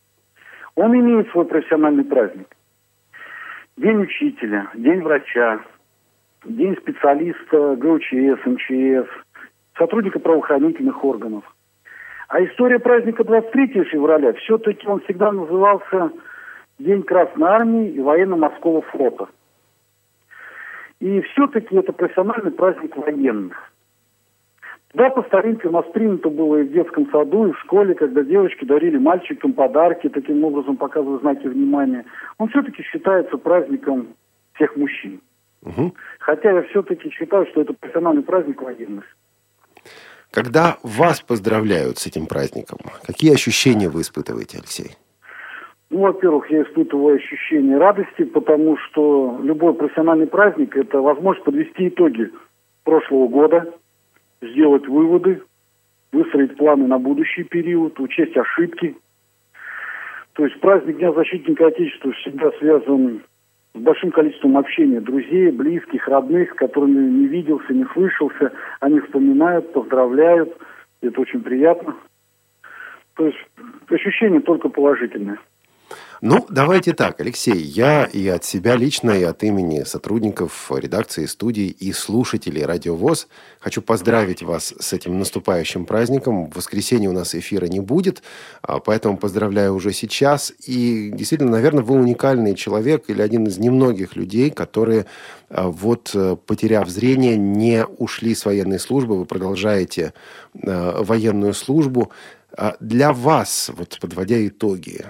он имеет свой профессиональный праздник. День учителя, день врача, день специалиста ГУЧС, МЧС – сотрудника правоохранительных органов. А история праздника 23 февраля, все-таки он всегда назывался День Красной Армии и Военно-Морского флота. И все-таки это профессиональный праздник военных. Да, по старинке у нас принято было и в детском саду, и в школе, когда девочки дарили мальчикам подарки, таким образом показывая знаки внимания. Он все-таки считается праздником всех мужчин. Угу. Хотя я все-таки считаю, что это профессиональный праздник военных. Когда вас поздравляют с этим праздником, какие ощущения вы испытываете, Алексей? Ну, во-первых, я испытываю ощущение радости, потому что любой профессиональный праздник – это возможность подвести итоги прошлого года, сделать выводы, выстроить планы на будущий период, учесть ошибки. То есть праздник Дня защитника Отечества всегда связан с большим количеством общения друзей, близких, родных, с которыми не виделся, не слышался. Они вспоминают, поздравляют. Это очень приятно. То есть ощущение только положительное. Ну, давайте так, Алексей, я и от себя лично, и от имени сотрудников редакции студии и слушателей Радиовоз хочу поздравить вас с этим наступающим праздником. В воскресенье у нас эфира не будет, а, поэтому поздравляю уже сейчас. И действительно, наверное, вы уникальный человек или один из немногих людей, которые а, вот э, потеряв зрение, не ушли с военной службы, вы продолжаете э, военную службу. А для вас, вот подводя итоги,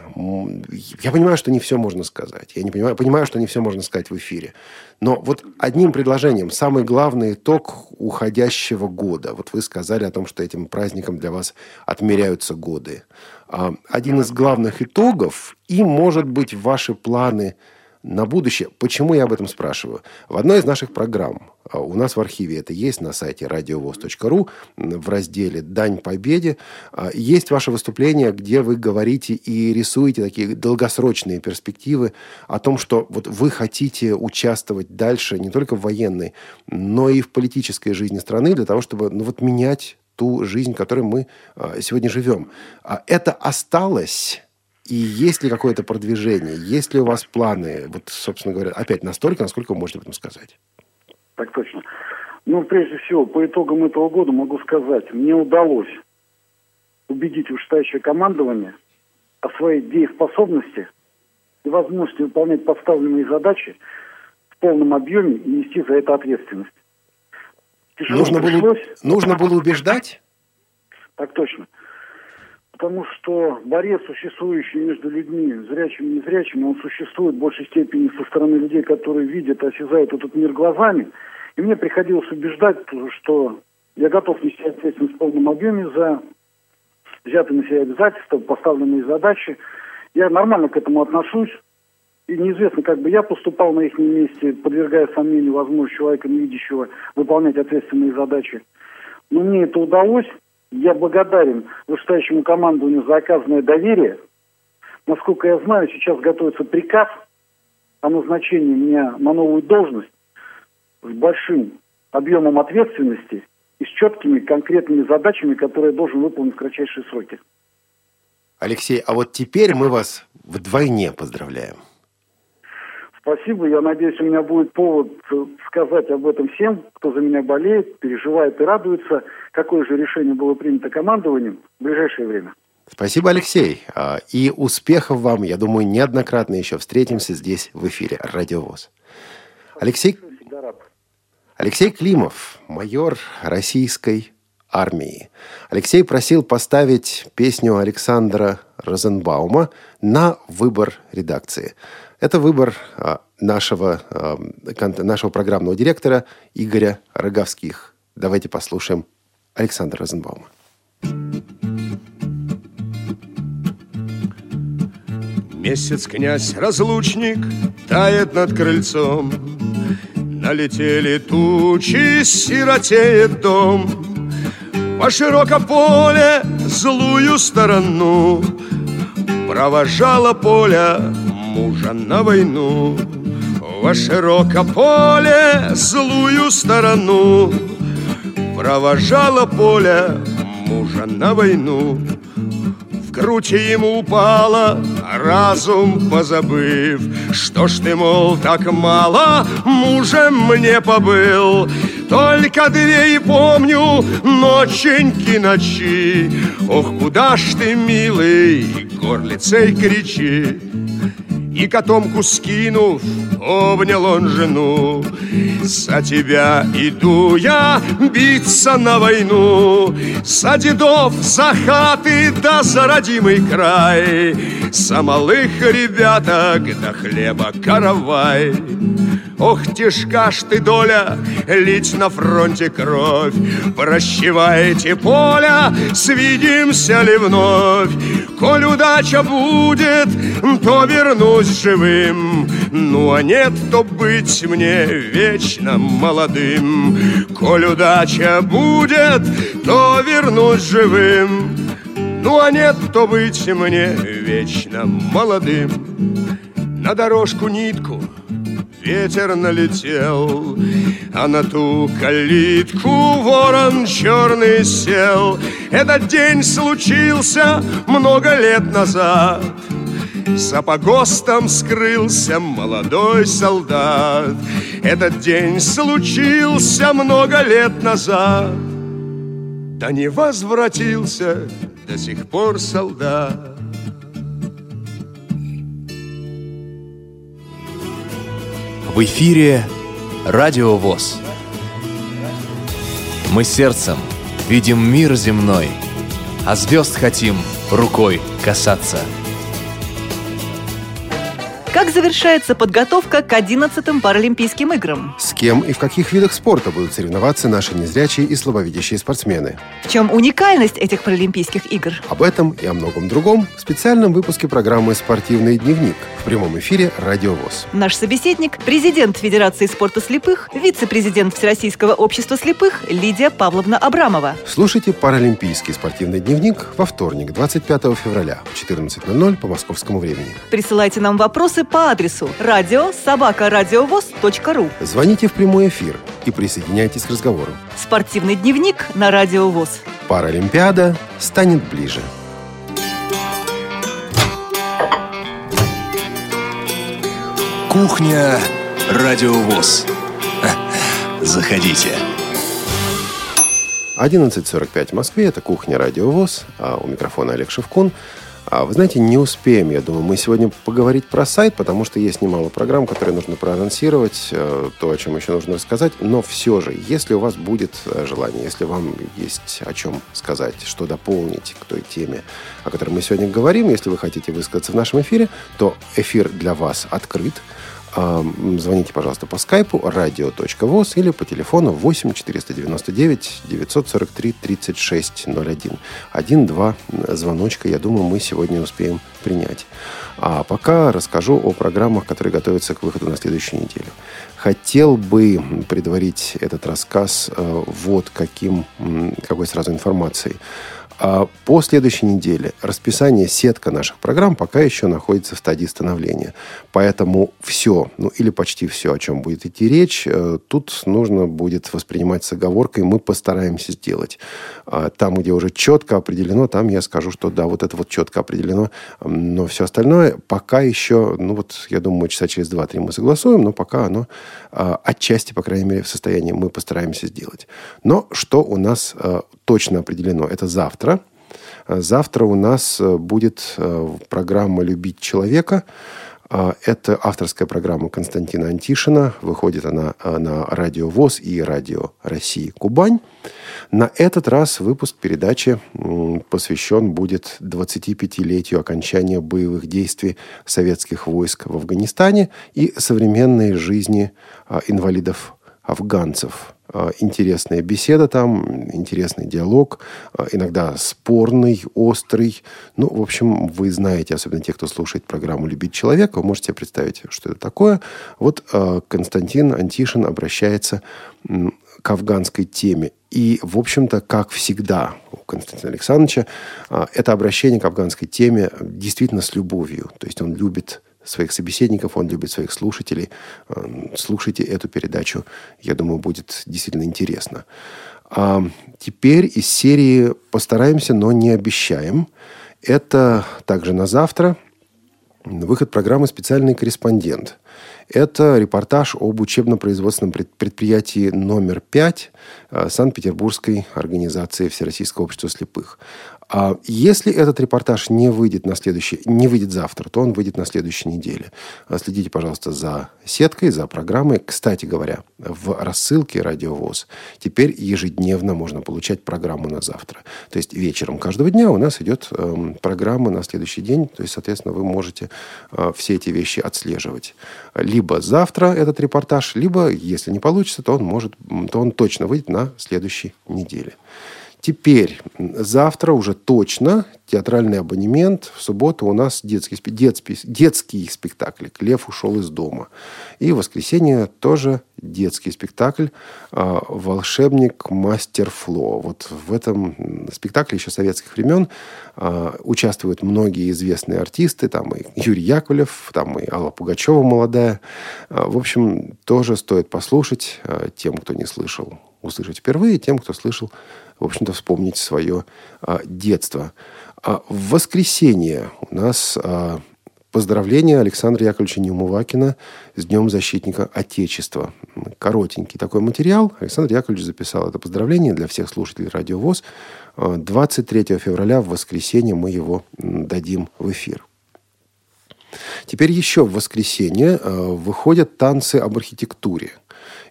я понимаю, что не все можно сказать. Я не понимаю, понимаю, что не все можно сказать в эфире. Но вот одним предложением, самый главный итог уходящего года. Вот вы сказали о том, что этим праздником для вас отмеряются годы. А, один из главных итогов и, может быть, ваши планы на будущее. Почему я об этом спрашиваю? В одной из наших программ, а, у нас в архиве это есть на сайте радиовоз.ру, в разделе «Дань победе», а, есть ваше выступление, где вы говорите и рисуете такие долгосрочные перспективы о том, что вот вы хотите участвовать дальше не только в военной, но и в политической жизни страны для того, чтобы ну, вот менять ту жизнь, в которой мы а, сегодня живем. Это осталось и есть ли какое-то продвижение? Есть ли у вас планы? Вот, собственно говоря, опять настолько, насколько вы можете об этом сказать. Так точно. Ну, прежде всего, по итогам этого года могу сказать, мне удалось убедить вышестоящее командование о своей дееспособности и возможности выполнять поставленные задачи в полном объеме и нести за это ответственность. Тяжело нужно, пришлось. было, нужно было убеждать? Так точно потому что борец, существующий между людьми, зрячими и незрячими, он существует в большей степени со стороны людей, которые видят, осязают этот мир глазами. И мне приходилось убеждать, что я готов нести ответственность в полном объеме за взятые на себя обязательства, поставленные задачи. Я нормально к этому отношусь. И неизвестно, как бы я поступал на их месте, подвергая сомнению возможность человека невидящего выполнять ответственные задачи. Но мне это удалось. Я благодарен вышестоящему командованию за оказанное доверие. Насколько я знаю, сейчас готовится приказ о назначении меня на новую должность с большим объемом ответственности и с четкими конкретными задачами, которые я должен выполнить в кратчайшие сроки. Алексей, а вот теперь мы вас вдвойне поздравляем. Спасибо. Я надеюсь, у меня будет повод сказать об этом всем, кто за меня болеет, переживает и радуется. Какое же решение было принято командованием в ближайшее время. Спасибо, Алексей. А, и успехов вам. Я думаю, неоднократно еще встретимся здесь в эфире Радиовоз. Алексей... Алексей Климов, майор российской армии. Алексей просил поставить песню Александра Розенбаума на выбор редакции. Это выбор а, нашего, а, нашего программного директора Игоря Роговских. Давайте послушаем Александра Розенбаума. Месяц князь разлучник тает над крыльцом Налетели тучи, сиротеет дом По широком поле злую сторону Провожала поля мужа на войну Во широкое поле злую сторону Провожала поле мужа на войну. В грудь ему упала, разум позабыв Что ж ты, мол, так мало мужем мне побыл? Только две и помню ноченьки ночи. Ох, куда ж ты, милый, горлицей кричи и котомку скинув, обнял он жену. За тебя иду я биться на войну За дедов, за хаты, да за родимый край За малых ребяток, да хлеба каравай Ох, тяжка ж ты, доля, лить на фронте кровь. Прощевайте поля, свидимся ли вновь? Коль удача будет, то вернусь живым. Ну а нет, то быть мне вечно молодым. Коль удача будет, то вернусь живым. Ну а нет, то быть мне вечно молодым. На дорожку нитку ветер налетел, А на ту калитку ворон черный сел. Этот день случился много лет назад. За погостом скрылся молодой солдат. Этот день случился много лет назад. Да не возвратился до сих пор солдат. В эфире Радио ВОЗ. Мы сердцем видим мир земной, а звезд хотим рукой касаться. Как завершается подготовка к 11-м Паралимпийским играм? С кем и в каких видах спорта будут соревноваться наши незрячие и слабовидящие спортсмены? В чем уникальность этих Паралимпийских игр? Об этом и о многом другом в специальном выпуске программы «Спортивный дневник» в прямом эфире «Радио ВОЗ». Наш собеседник – президент Федерации спорта слепых, вице-президент Всероссийского общества слепых Лидия Павловна Абрамова. Слушайте «Паралимпийский спортивный дневник» во вторник, 25 февраля в 14.00 по московскому времени. Присылайте нам вопросы по адресу радио собакарадиовоз.ру Звоните в прямой эфир и присоединяйтесь к разговору. Спортивный дневник на Радио ВОЗ. Паралимпиада станет ближе. Кухня Радиовоз. Заходите. 11.45 в Москве. Это «Кухня Радио ВОЗ». А у микрофона Олег Шевкун. А вы знаете, не успеем, я думаю, мы сегодня поговорить про сайт, потому что есть немало программ, которые нужно проанонсировать, э, то, о чем еще нужно рассказать. Но все же, если у вас будет э, желание, если вам есть о чем сказать, что дополнить к той теме, о которой мы сегодня говорим, если вы хотите высказаться в нашем эфире, то эфир для вас открыт. А, звоните, пожалуйста, по скайпу radio.voz или по телефону 8 499 943 3601. Один-два звоночка, я думаю, мы сегодня успеем принять. А пока расскажу о программах, которые готовятся к выходу на следующую неделю. Хотел бы предварить этот рассказ э, вот каким, какой сразу информацией. А по следующей неделе расписание сетка наших программ пока еще находится в стадии становления. Поэтому все, ну или почти все, о чем будет идти речь, э, тут нужно будет воспринимать с оговоркой. Мы постараемся сделать. А там, где уже четко определено, там я скажу, что да, вот это вот четко определено. Но все остальное пока еще, ну вот, я думаю, часа через 2-3 мы согласуем, но пока оно а, отчасти, по крайней мере, в состоянии мы постараемся сделать. Но что у нас э, точно определено? Это завтра завтра. Завтра у нас э, будет э, программа «Любить человека». Это авторская программа Константина Антишина. Выходит она э, на Радио ВОЗ и Радио России Кубань. На этот раз выпуск передачи посвящен будет 25-летию окончания боевых действий советских войск в Афганистане и современной жизни инвалидов-афганцев – интересная беседа там, интересный диалог, а, иногда спорный, острый. Ну, в общем, вы знаете, особенно те, кто слушает программу «Любить человека», вы можете представить, что это такое. Вот а, Константин Антишин обращается к афганской теме. И, в общем-то, как всегда у Константина Александровича, это обращение к афганской теме действительно с любовью. То есть он любит своих собеседников, он любит своих слушателей. Эм, слушайте эту передачу, я думаю, будет действительно интересно. А теперь из серии «Постараемся, но не обещаем». Это также на завтра выход программы «Специальный корреспондент». Это репортаж об учебно-производственном предприятии номер 5 э, Санкт-Петербургской организации Всероссийского общества слепых. А если этот репортаж не выйдет на следующий, не выйдет завтра, то он выйдет на следующей неделе. А следите, пожалуйста, за сеткой, за программой. Кстати говоря, в рассылке Радиовоз теперь ежедневно можно получать программу на завтра. То есть вечером каждого дня у нас идет э, программа на следующий день. То есть, соответственно, вы можете э, все эти вещи отслеживать. Либо завтра этот репортаж, либо, если не получится, то он может, то он точно выйдет на следующей неделе. Теперь, завтра уже точно театральный абонемент. В субботу у нас детский, детский, детский спектакль «Лев ушел из дома». И в воскресенье тоже детский спектакль а, «Волшебник Мастер Фло». Вот в этом спектакле еще советских времен а, участвуют многие известные артисты. Там и Юрий Яковлев, там и Алла Пугачева молодая. А, в общем, тоже стоит послушать тем, кто не слышал услышать впервые, тем, кто слышал, в общем-то, вспомнить свое а, детство. А в воскресенье у нас а, поздравление Александра Яковлевича Неумывакина с Днем Защитника Отечества. Коротенький такой материал. Александр Яковлевич записал это поздравление для всех слушателей Радио ВОЗ. 23 февраля в воскресенье мы его дадим в эфир. Теперь еще в воскресенье выходят танцы об архитектуре –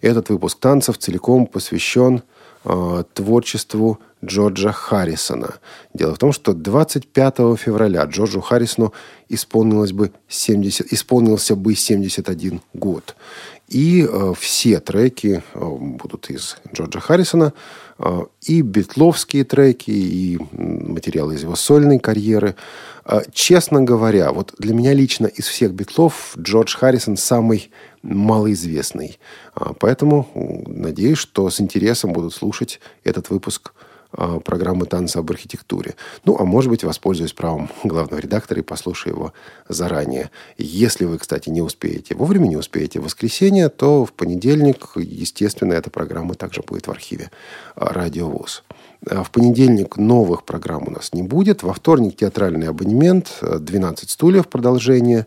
этот выпуск танцев целиком посвящен э, творчеству Джорджа Харрисона. Дело в том, что 25 февраля Джорджу Харрисону исполнилось бы 70, исполнился бы 71 год. И э, все треки э, будут из Джорджа Харрисона, э, и битловские треки, и материалы из его сольной карьеры. Э, честно говоря, вот для меня лично из всех битлов Джордж Харрисон самый малоизвестный. Э, поэтому надеюсь, что с интересом будут слушать этот выпуск программы «Танцы об архитектуре». Ну, а может быть, воспользуюсь правом главного редактора и послушаю его заранее. Если вы, кстати, не успеете, вовремя не успеете в воскресенье, то в понедельник, естественно, эта программа также будет в архиве а, «Радио ВОЗ». А в понедельник новых программ у нас не будет. Во вторник театральный абонемент, 12 стульев продолжение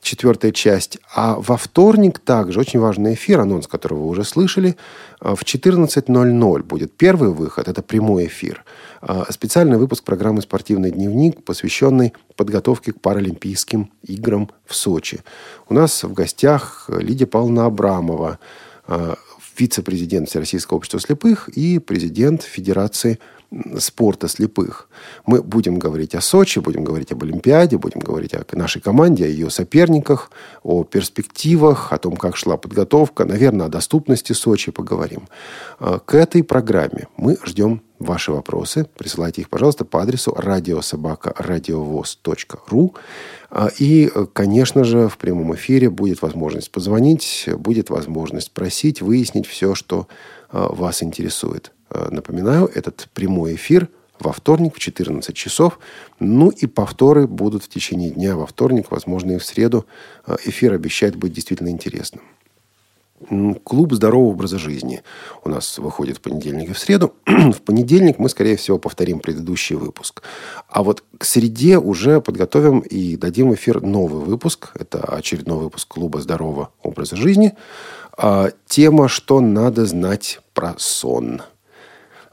четвертая часть. А во вторник также очень важный эфир, анонс которого вы уже слышали. А, в 14.00 будет первый выход, это прямой эфир. А, специальный выпуск программы «Спортивный дневник», посвященный подготовке к Паралимпийским играм в Сочи. У нас в гостях Лидия Павловна Абрамова, а, вице-президент Всероссийского общества слепых и президент Федерации спорта слепых. Мы будем говорить о Сочи, будем говорить об Олимпиаде, будем говорить о нашей команде, о ее соперниках, о перспективах, о том, как шла подготовка, наверное, о доступности Сочи поговорим. А, к этой программе мы ждем ваши вопросы. Присылайте их, пожалуйста, по адресу радиособака.радиовоз.ру. А, и, конечно же, в прямом эфире будет возможность позвонить, будет возможность спросить, выяснить все, что а, вас интересует. Э, напоминаю, этот прямой эфир во вторник в 14 часов. Ну и повторы будут в течение дня во вторник, возможно, и в среду. Э, эфир обещает быть действительно интересным. Клуб здорового образа жизни у нас выходит в понедельник и в среду. в понедельник мы, скорее всего, повторим предыдущий выпуск. А вот к среде уже подготовим и дадим эфир новый выпуск. Это очередной выпуск Клуба здорового образа жизни. А, тема «Что надо знать про сон».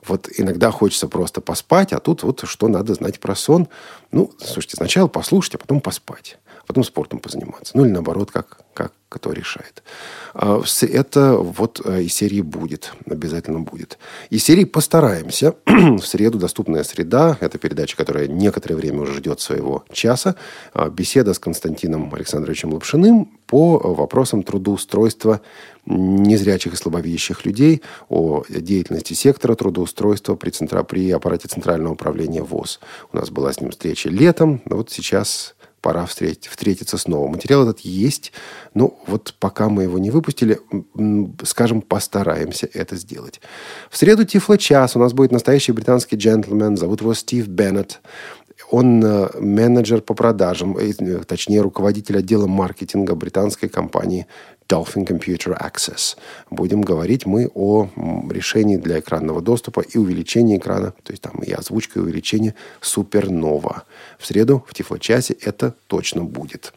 Вот иногда хочется просто поспать, а тут вот что надо знать про сон. Ну, слушайте, сначала послушать, а потом поспать. Потом спортом позаниматься. Ну, или наоборот, как, как кто решает. А, это вот э, из серии «Будет». Обязательно будет. Из серии «Постараемся». В среду «Доступная среда». Это передача, которая некоторое время уже ждет своего часа. А, беседа с Константином Александровичем Лапшиным по вопросам трудоустройства незрячих и слабовидящих людей, о деятельности сектора трудоустройства при, центра, при аппарате Центрального управления ВОЗ. У нас была с ним встреча летом, вот сейчас пора встретить, встретиться снова. Материал этот есть, но вот пока мы его не выпустили, скажем, постараемся это сделать. В среду Тифло-час у нас будет настоящий британский джентльмен, зовут его Стив Беннет. Он э, менеджер по продажам, э, точнее, руководитель отдела маркетинга британской компании Dolphin Computer Access. Будем говорить мы о решении для экранного доступа и увеличении экрана, то есть там и озвучка, и увеличение Supernova. В среду в Тифло-часе это точно будет.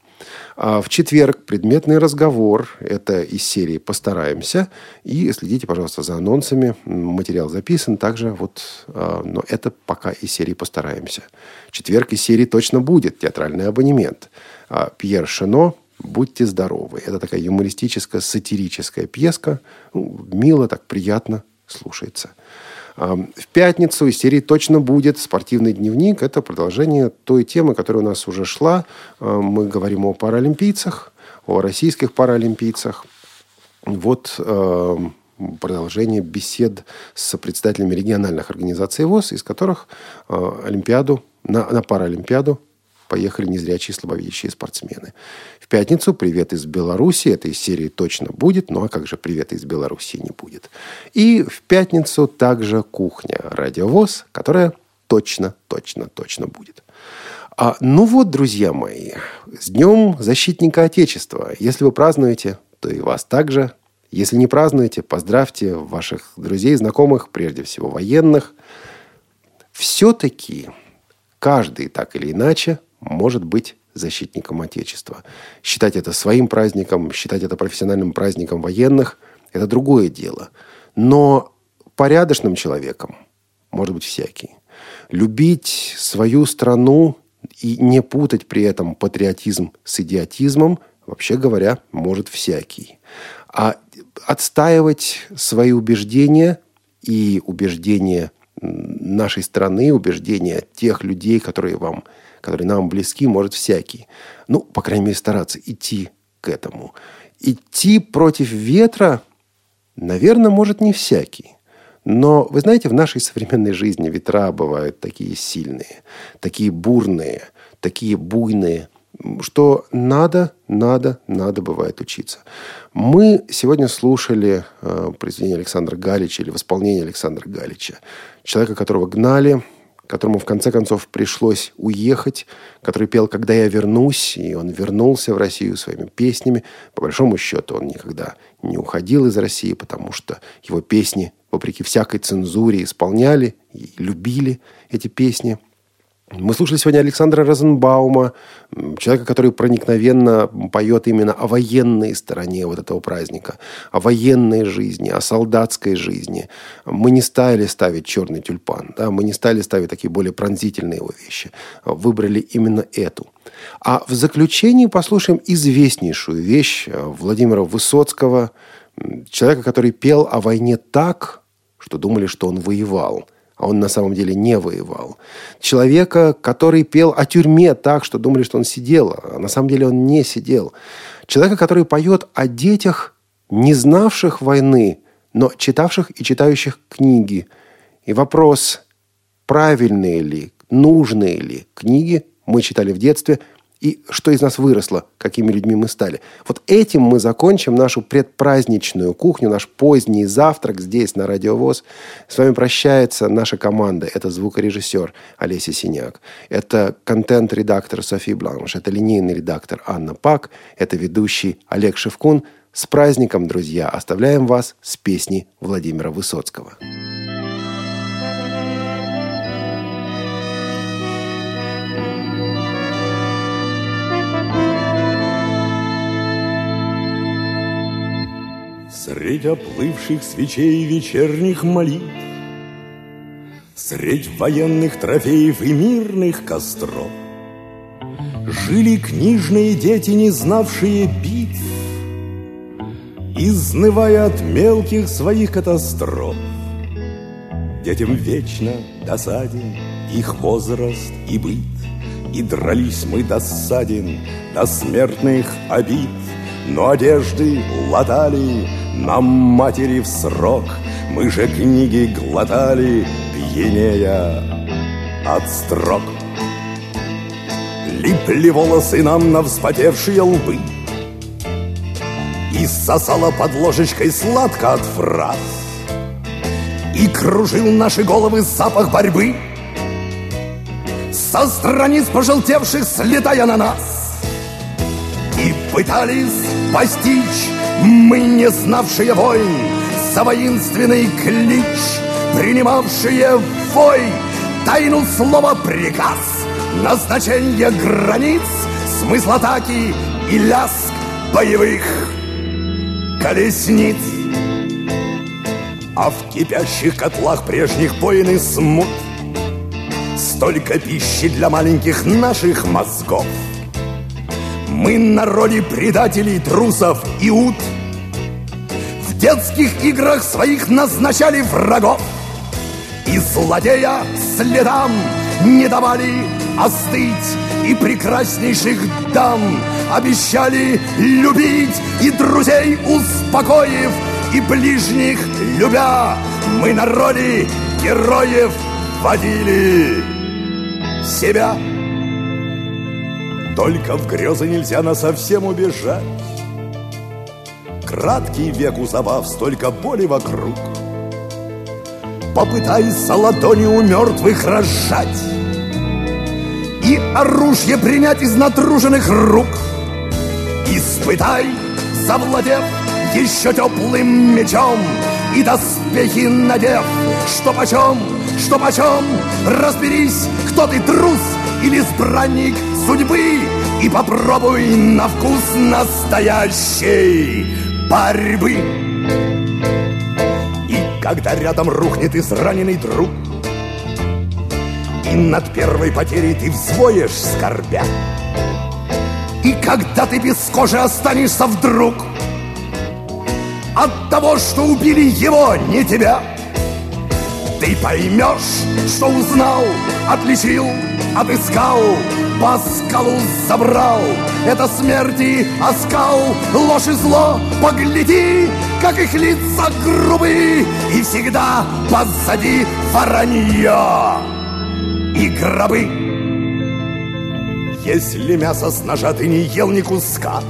А в четверг предметный разговор. Это из серии «Постараемся». И следите, пожалуйста, за анонсами. Материал записан также. Вот, а, но это пока из серии «Постараемся». Четверг из серии точно будет. Театральный абонемент. А, Пьер Шено «Будьте здоровы». Это такая юмористическая, сатирическая пьеска. Ну, мило, так приятно слушается. В пятницу из серии точно будет спортивный дневник. Это продолжение той темы, которая у нас уже шла. Мы говорим о паралимпийцах, о российских паралимпийцах. Вот продолжение бесед с представителями региональных организаций ВОЗ, из которых Олимпиаду, на, на Паралимпиаду поехали незрячие слабовидящие спортсмены. В пятницу «Привет из Беларуси». Это из серии точно будет, ну а как же «Привет из Беларуси» не будет. И в пятницу также «Кухня. Радиовоз», которая точно, точно, точно будет. А, ну вот, друзья мои, с Днем Защитника Отечества. Если вы празднуете, то и вас также. Если не празднуете, поздравьте ваших друзей, знакомых, прежде всего военных. Все-таки каждый так или иначе может быть защитником Отечества. Считать это своим праздником, считать это профессиональным праздником военных – это другое дело. Но порядочным человеком может быть всякий. Любить свою страну и не путать при этом патриотизм с идиотизмом, вообще говоря, может всякий. А отстаивать свои убеждения и убеждения нашей страны, убеждения тех людей, которые вам, которые нам близки, может всякий. Ну, по крайней мере, стараться идти к этому. Идти против ветра, наверное, может не всякий. Но, вы знаете, в нашей современной жизни ветра бывают такие сильные, такие бурные, такие буйные, что надо, надо, надо бывает учиться. Мы сегодня слушали э, произведение Александра Галича или восполнение Александра Галича. Человека, которого гнали, которому в конце концов пришлось уехать, который пел «Когда я вернусь», и он вернулся в Россию своими песнями. По большому счету он никогда не уходил из России, потому что его песни, вопреки всякой цензуре, исполняли и любили эти песни – мы слушали сегодня Александра Розенбаума, человека, который проникновенно поет именно о военной стороне вот этого праздника, о военной жизни, о солдатской жизни. Мы не стали ставить черный тюльпан, да, мы не стали ставить такие более пронзительные его вещи. Выбрали именно эту. А в заключении послушаем известнейшую вещь Владимира Высоцкого, человека, который пел о войне так, что думали, что он воевал – а он на самом деле не воевал. Человека, который пел о тюрьме так, что думали, что он сидел, а на самом деле он не сидел. Человека, который поет о детях, не знавших войны, но читавших и читающих книги. И вопрос, правильные ли, нужные ли книги мы читали в детстве – и что из нас выросло, какими людьми мы стали. Вот этим мы закончим нашу предпраздничную кухню, наш поздний завтрак здесь, на Радиовоз. С вами прощается наша команда. Это звукорежиссер Олеся Синяк. Это контент-редактор Софи Бланш. Это линейный редактор Анна Пак. Это ведущий Олег Шевкун. С праздником, друзья! Оставляем вас с песней Владимира Высоцкого. Средь оплывших свечей вечерних молитв, Средь военных трофеев и мирных костров Жили книжные дети, не знавшие битв, Изнывая от мелких своих катастроф. Детям вечно досаден их возраст и быт, И дрались мы досаден до смертных обид, Но одежды латали, нам матери в срок. Мы же книги глотали, пьянея от строк. Липли волосы нам на вспотевшие лбы И сосала под ложечкой сладко от фраз. И кружил наши головы запах борьбы. Со страниц пожелтевших слетая на нас. И пытались постичь мы, не знавшие войн, за воинственный клич, принимавшие вой, тайну слова приказ, назначение границ, смысл атаки и ляск боевых колесниц. А в кипящих котлах прежних боин и смут Столько пищи для маленьких наших мозгов — мы народе предателей, трусов и ут детских играх своих назначали врагов. И злодея следам не давали остыть И прекраснейших дам обещали любить И друзей успокоив, и ближних любя Мы народе героев водили. Себя. Только в грезы нельзя на совсем убежать Краткий век у забав, столько боли вокруг. Попытайся ладони у мертвых разжать И оружие принять из натруженных рук. Испытай, завладев еще теплым мечом И доспехи надев, что почем, что почем. Разберись, кто ты, трус или избранник судьбы И попробуй на вкус настоящей борьбы. И когда рядом рухнет израненный друг И над первой потерей ты взвоешь скорбя. И когда ты без кожи останешься вдруг От того, что убили его, не тебя Ты поймешь, что узнал, отличил, отыскал, по скалу забрал. Это смерти оскал, ложь и зло, погляди, как их лица грубые, и всегда позади воронье и гробы. Если мясо с ножа ты не ел ни куска,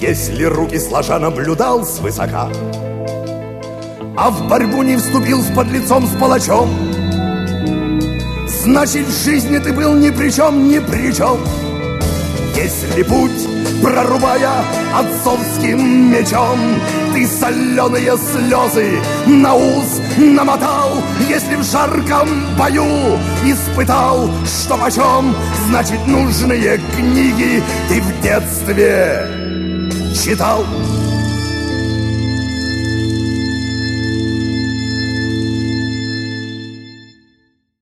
Если руки сложа наблюдал свысока, А в борьбу не вступил с подлецом, с палачом, Значит, в жизни ты был ни при чем, ни при чем. Если путь, прорубая отцовским мечом, Ты соленые слезы на ус намотал, Если в жарком бою испытал, что почем, Значит, нужные книги ты в детстве читал.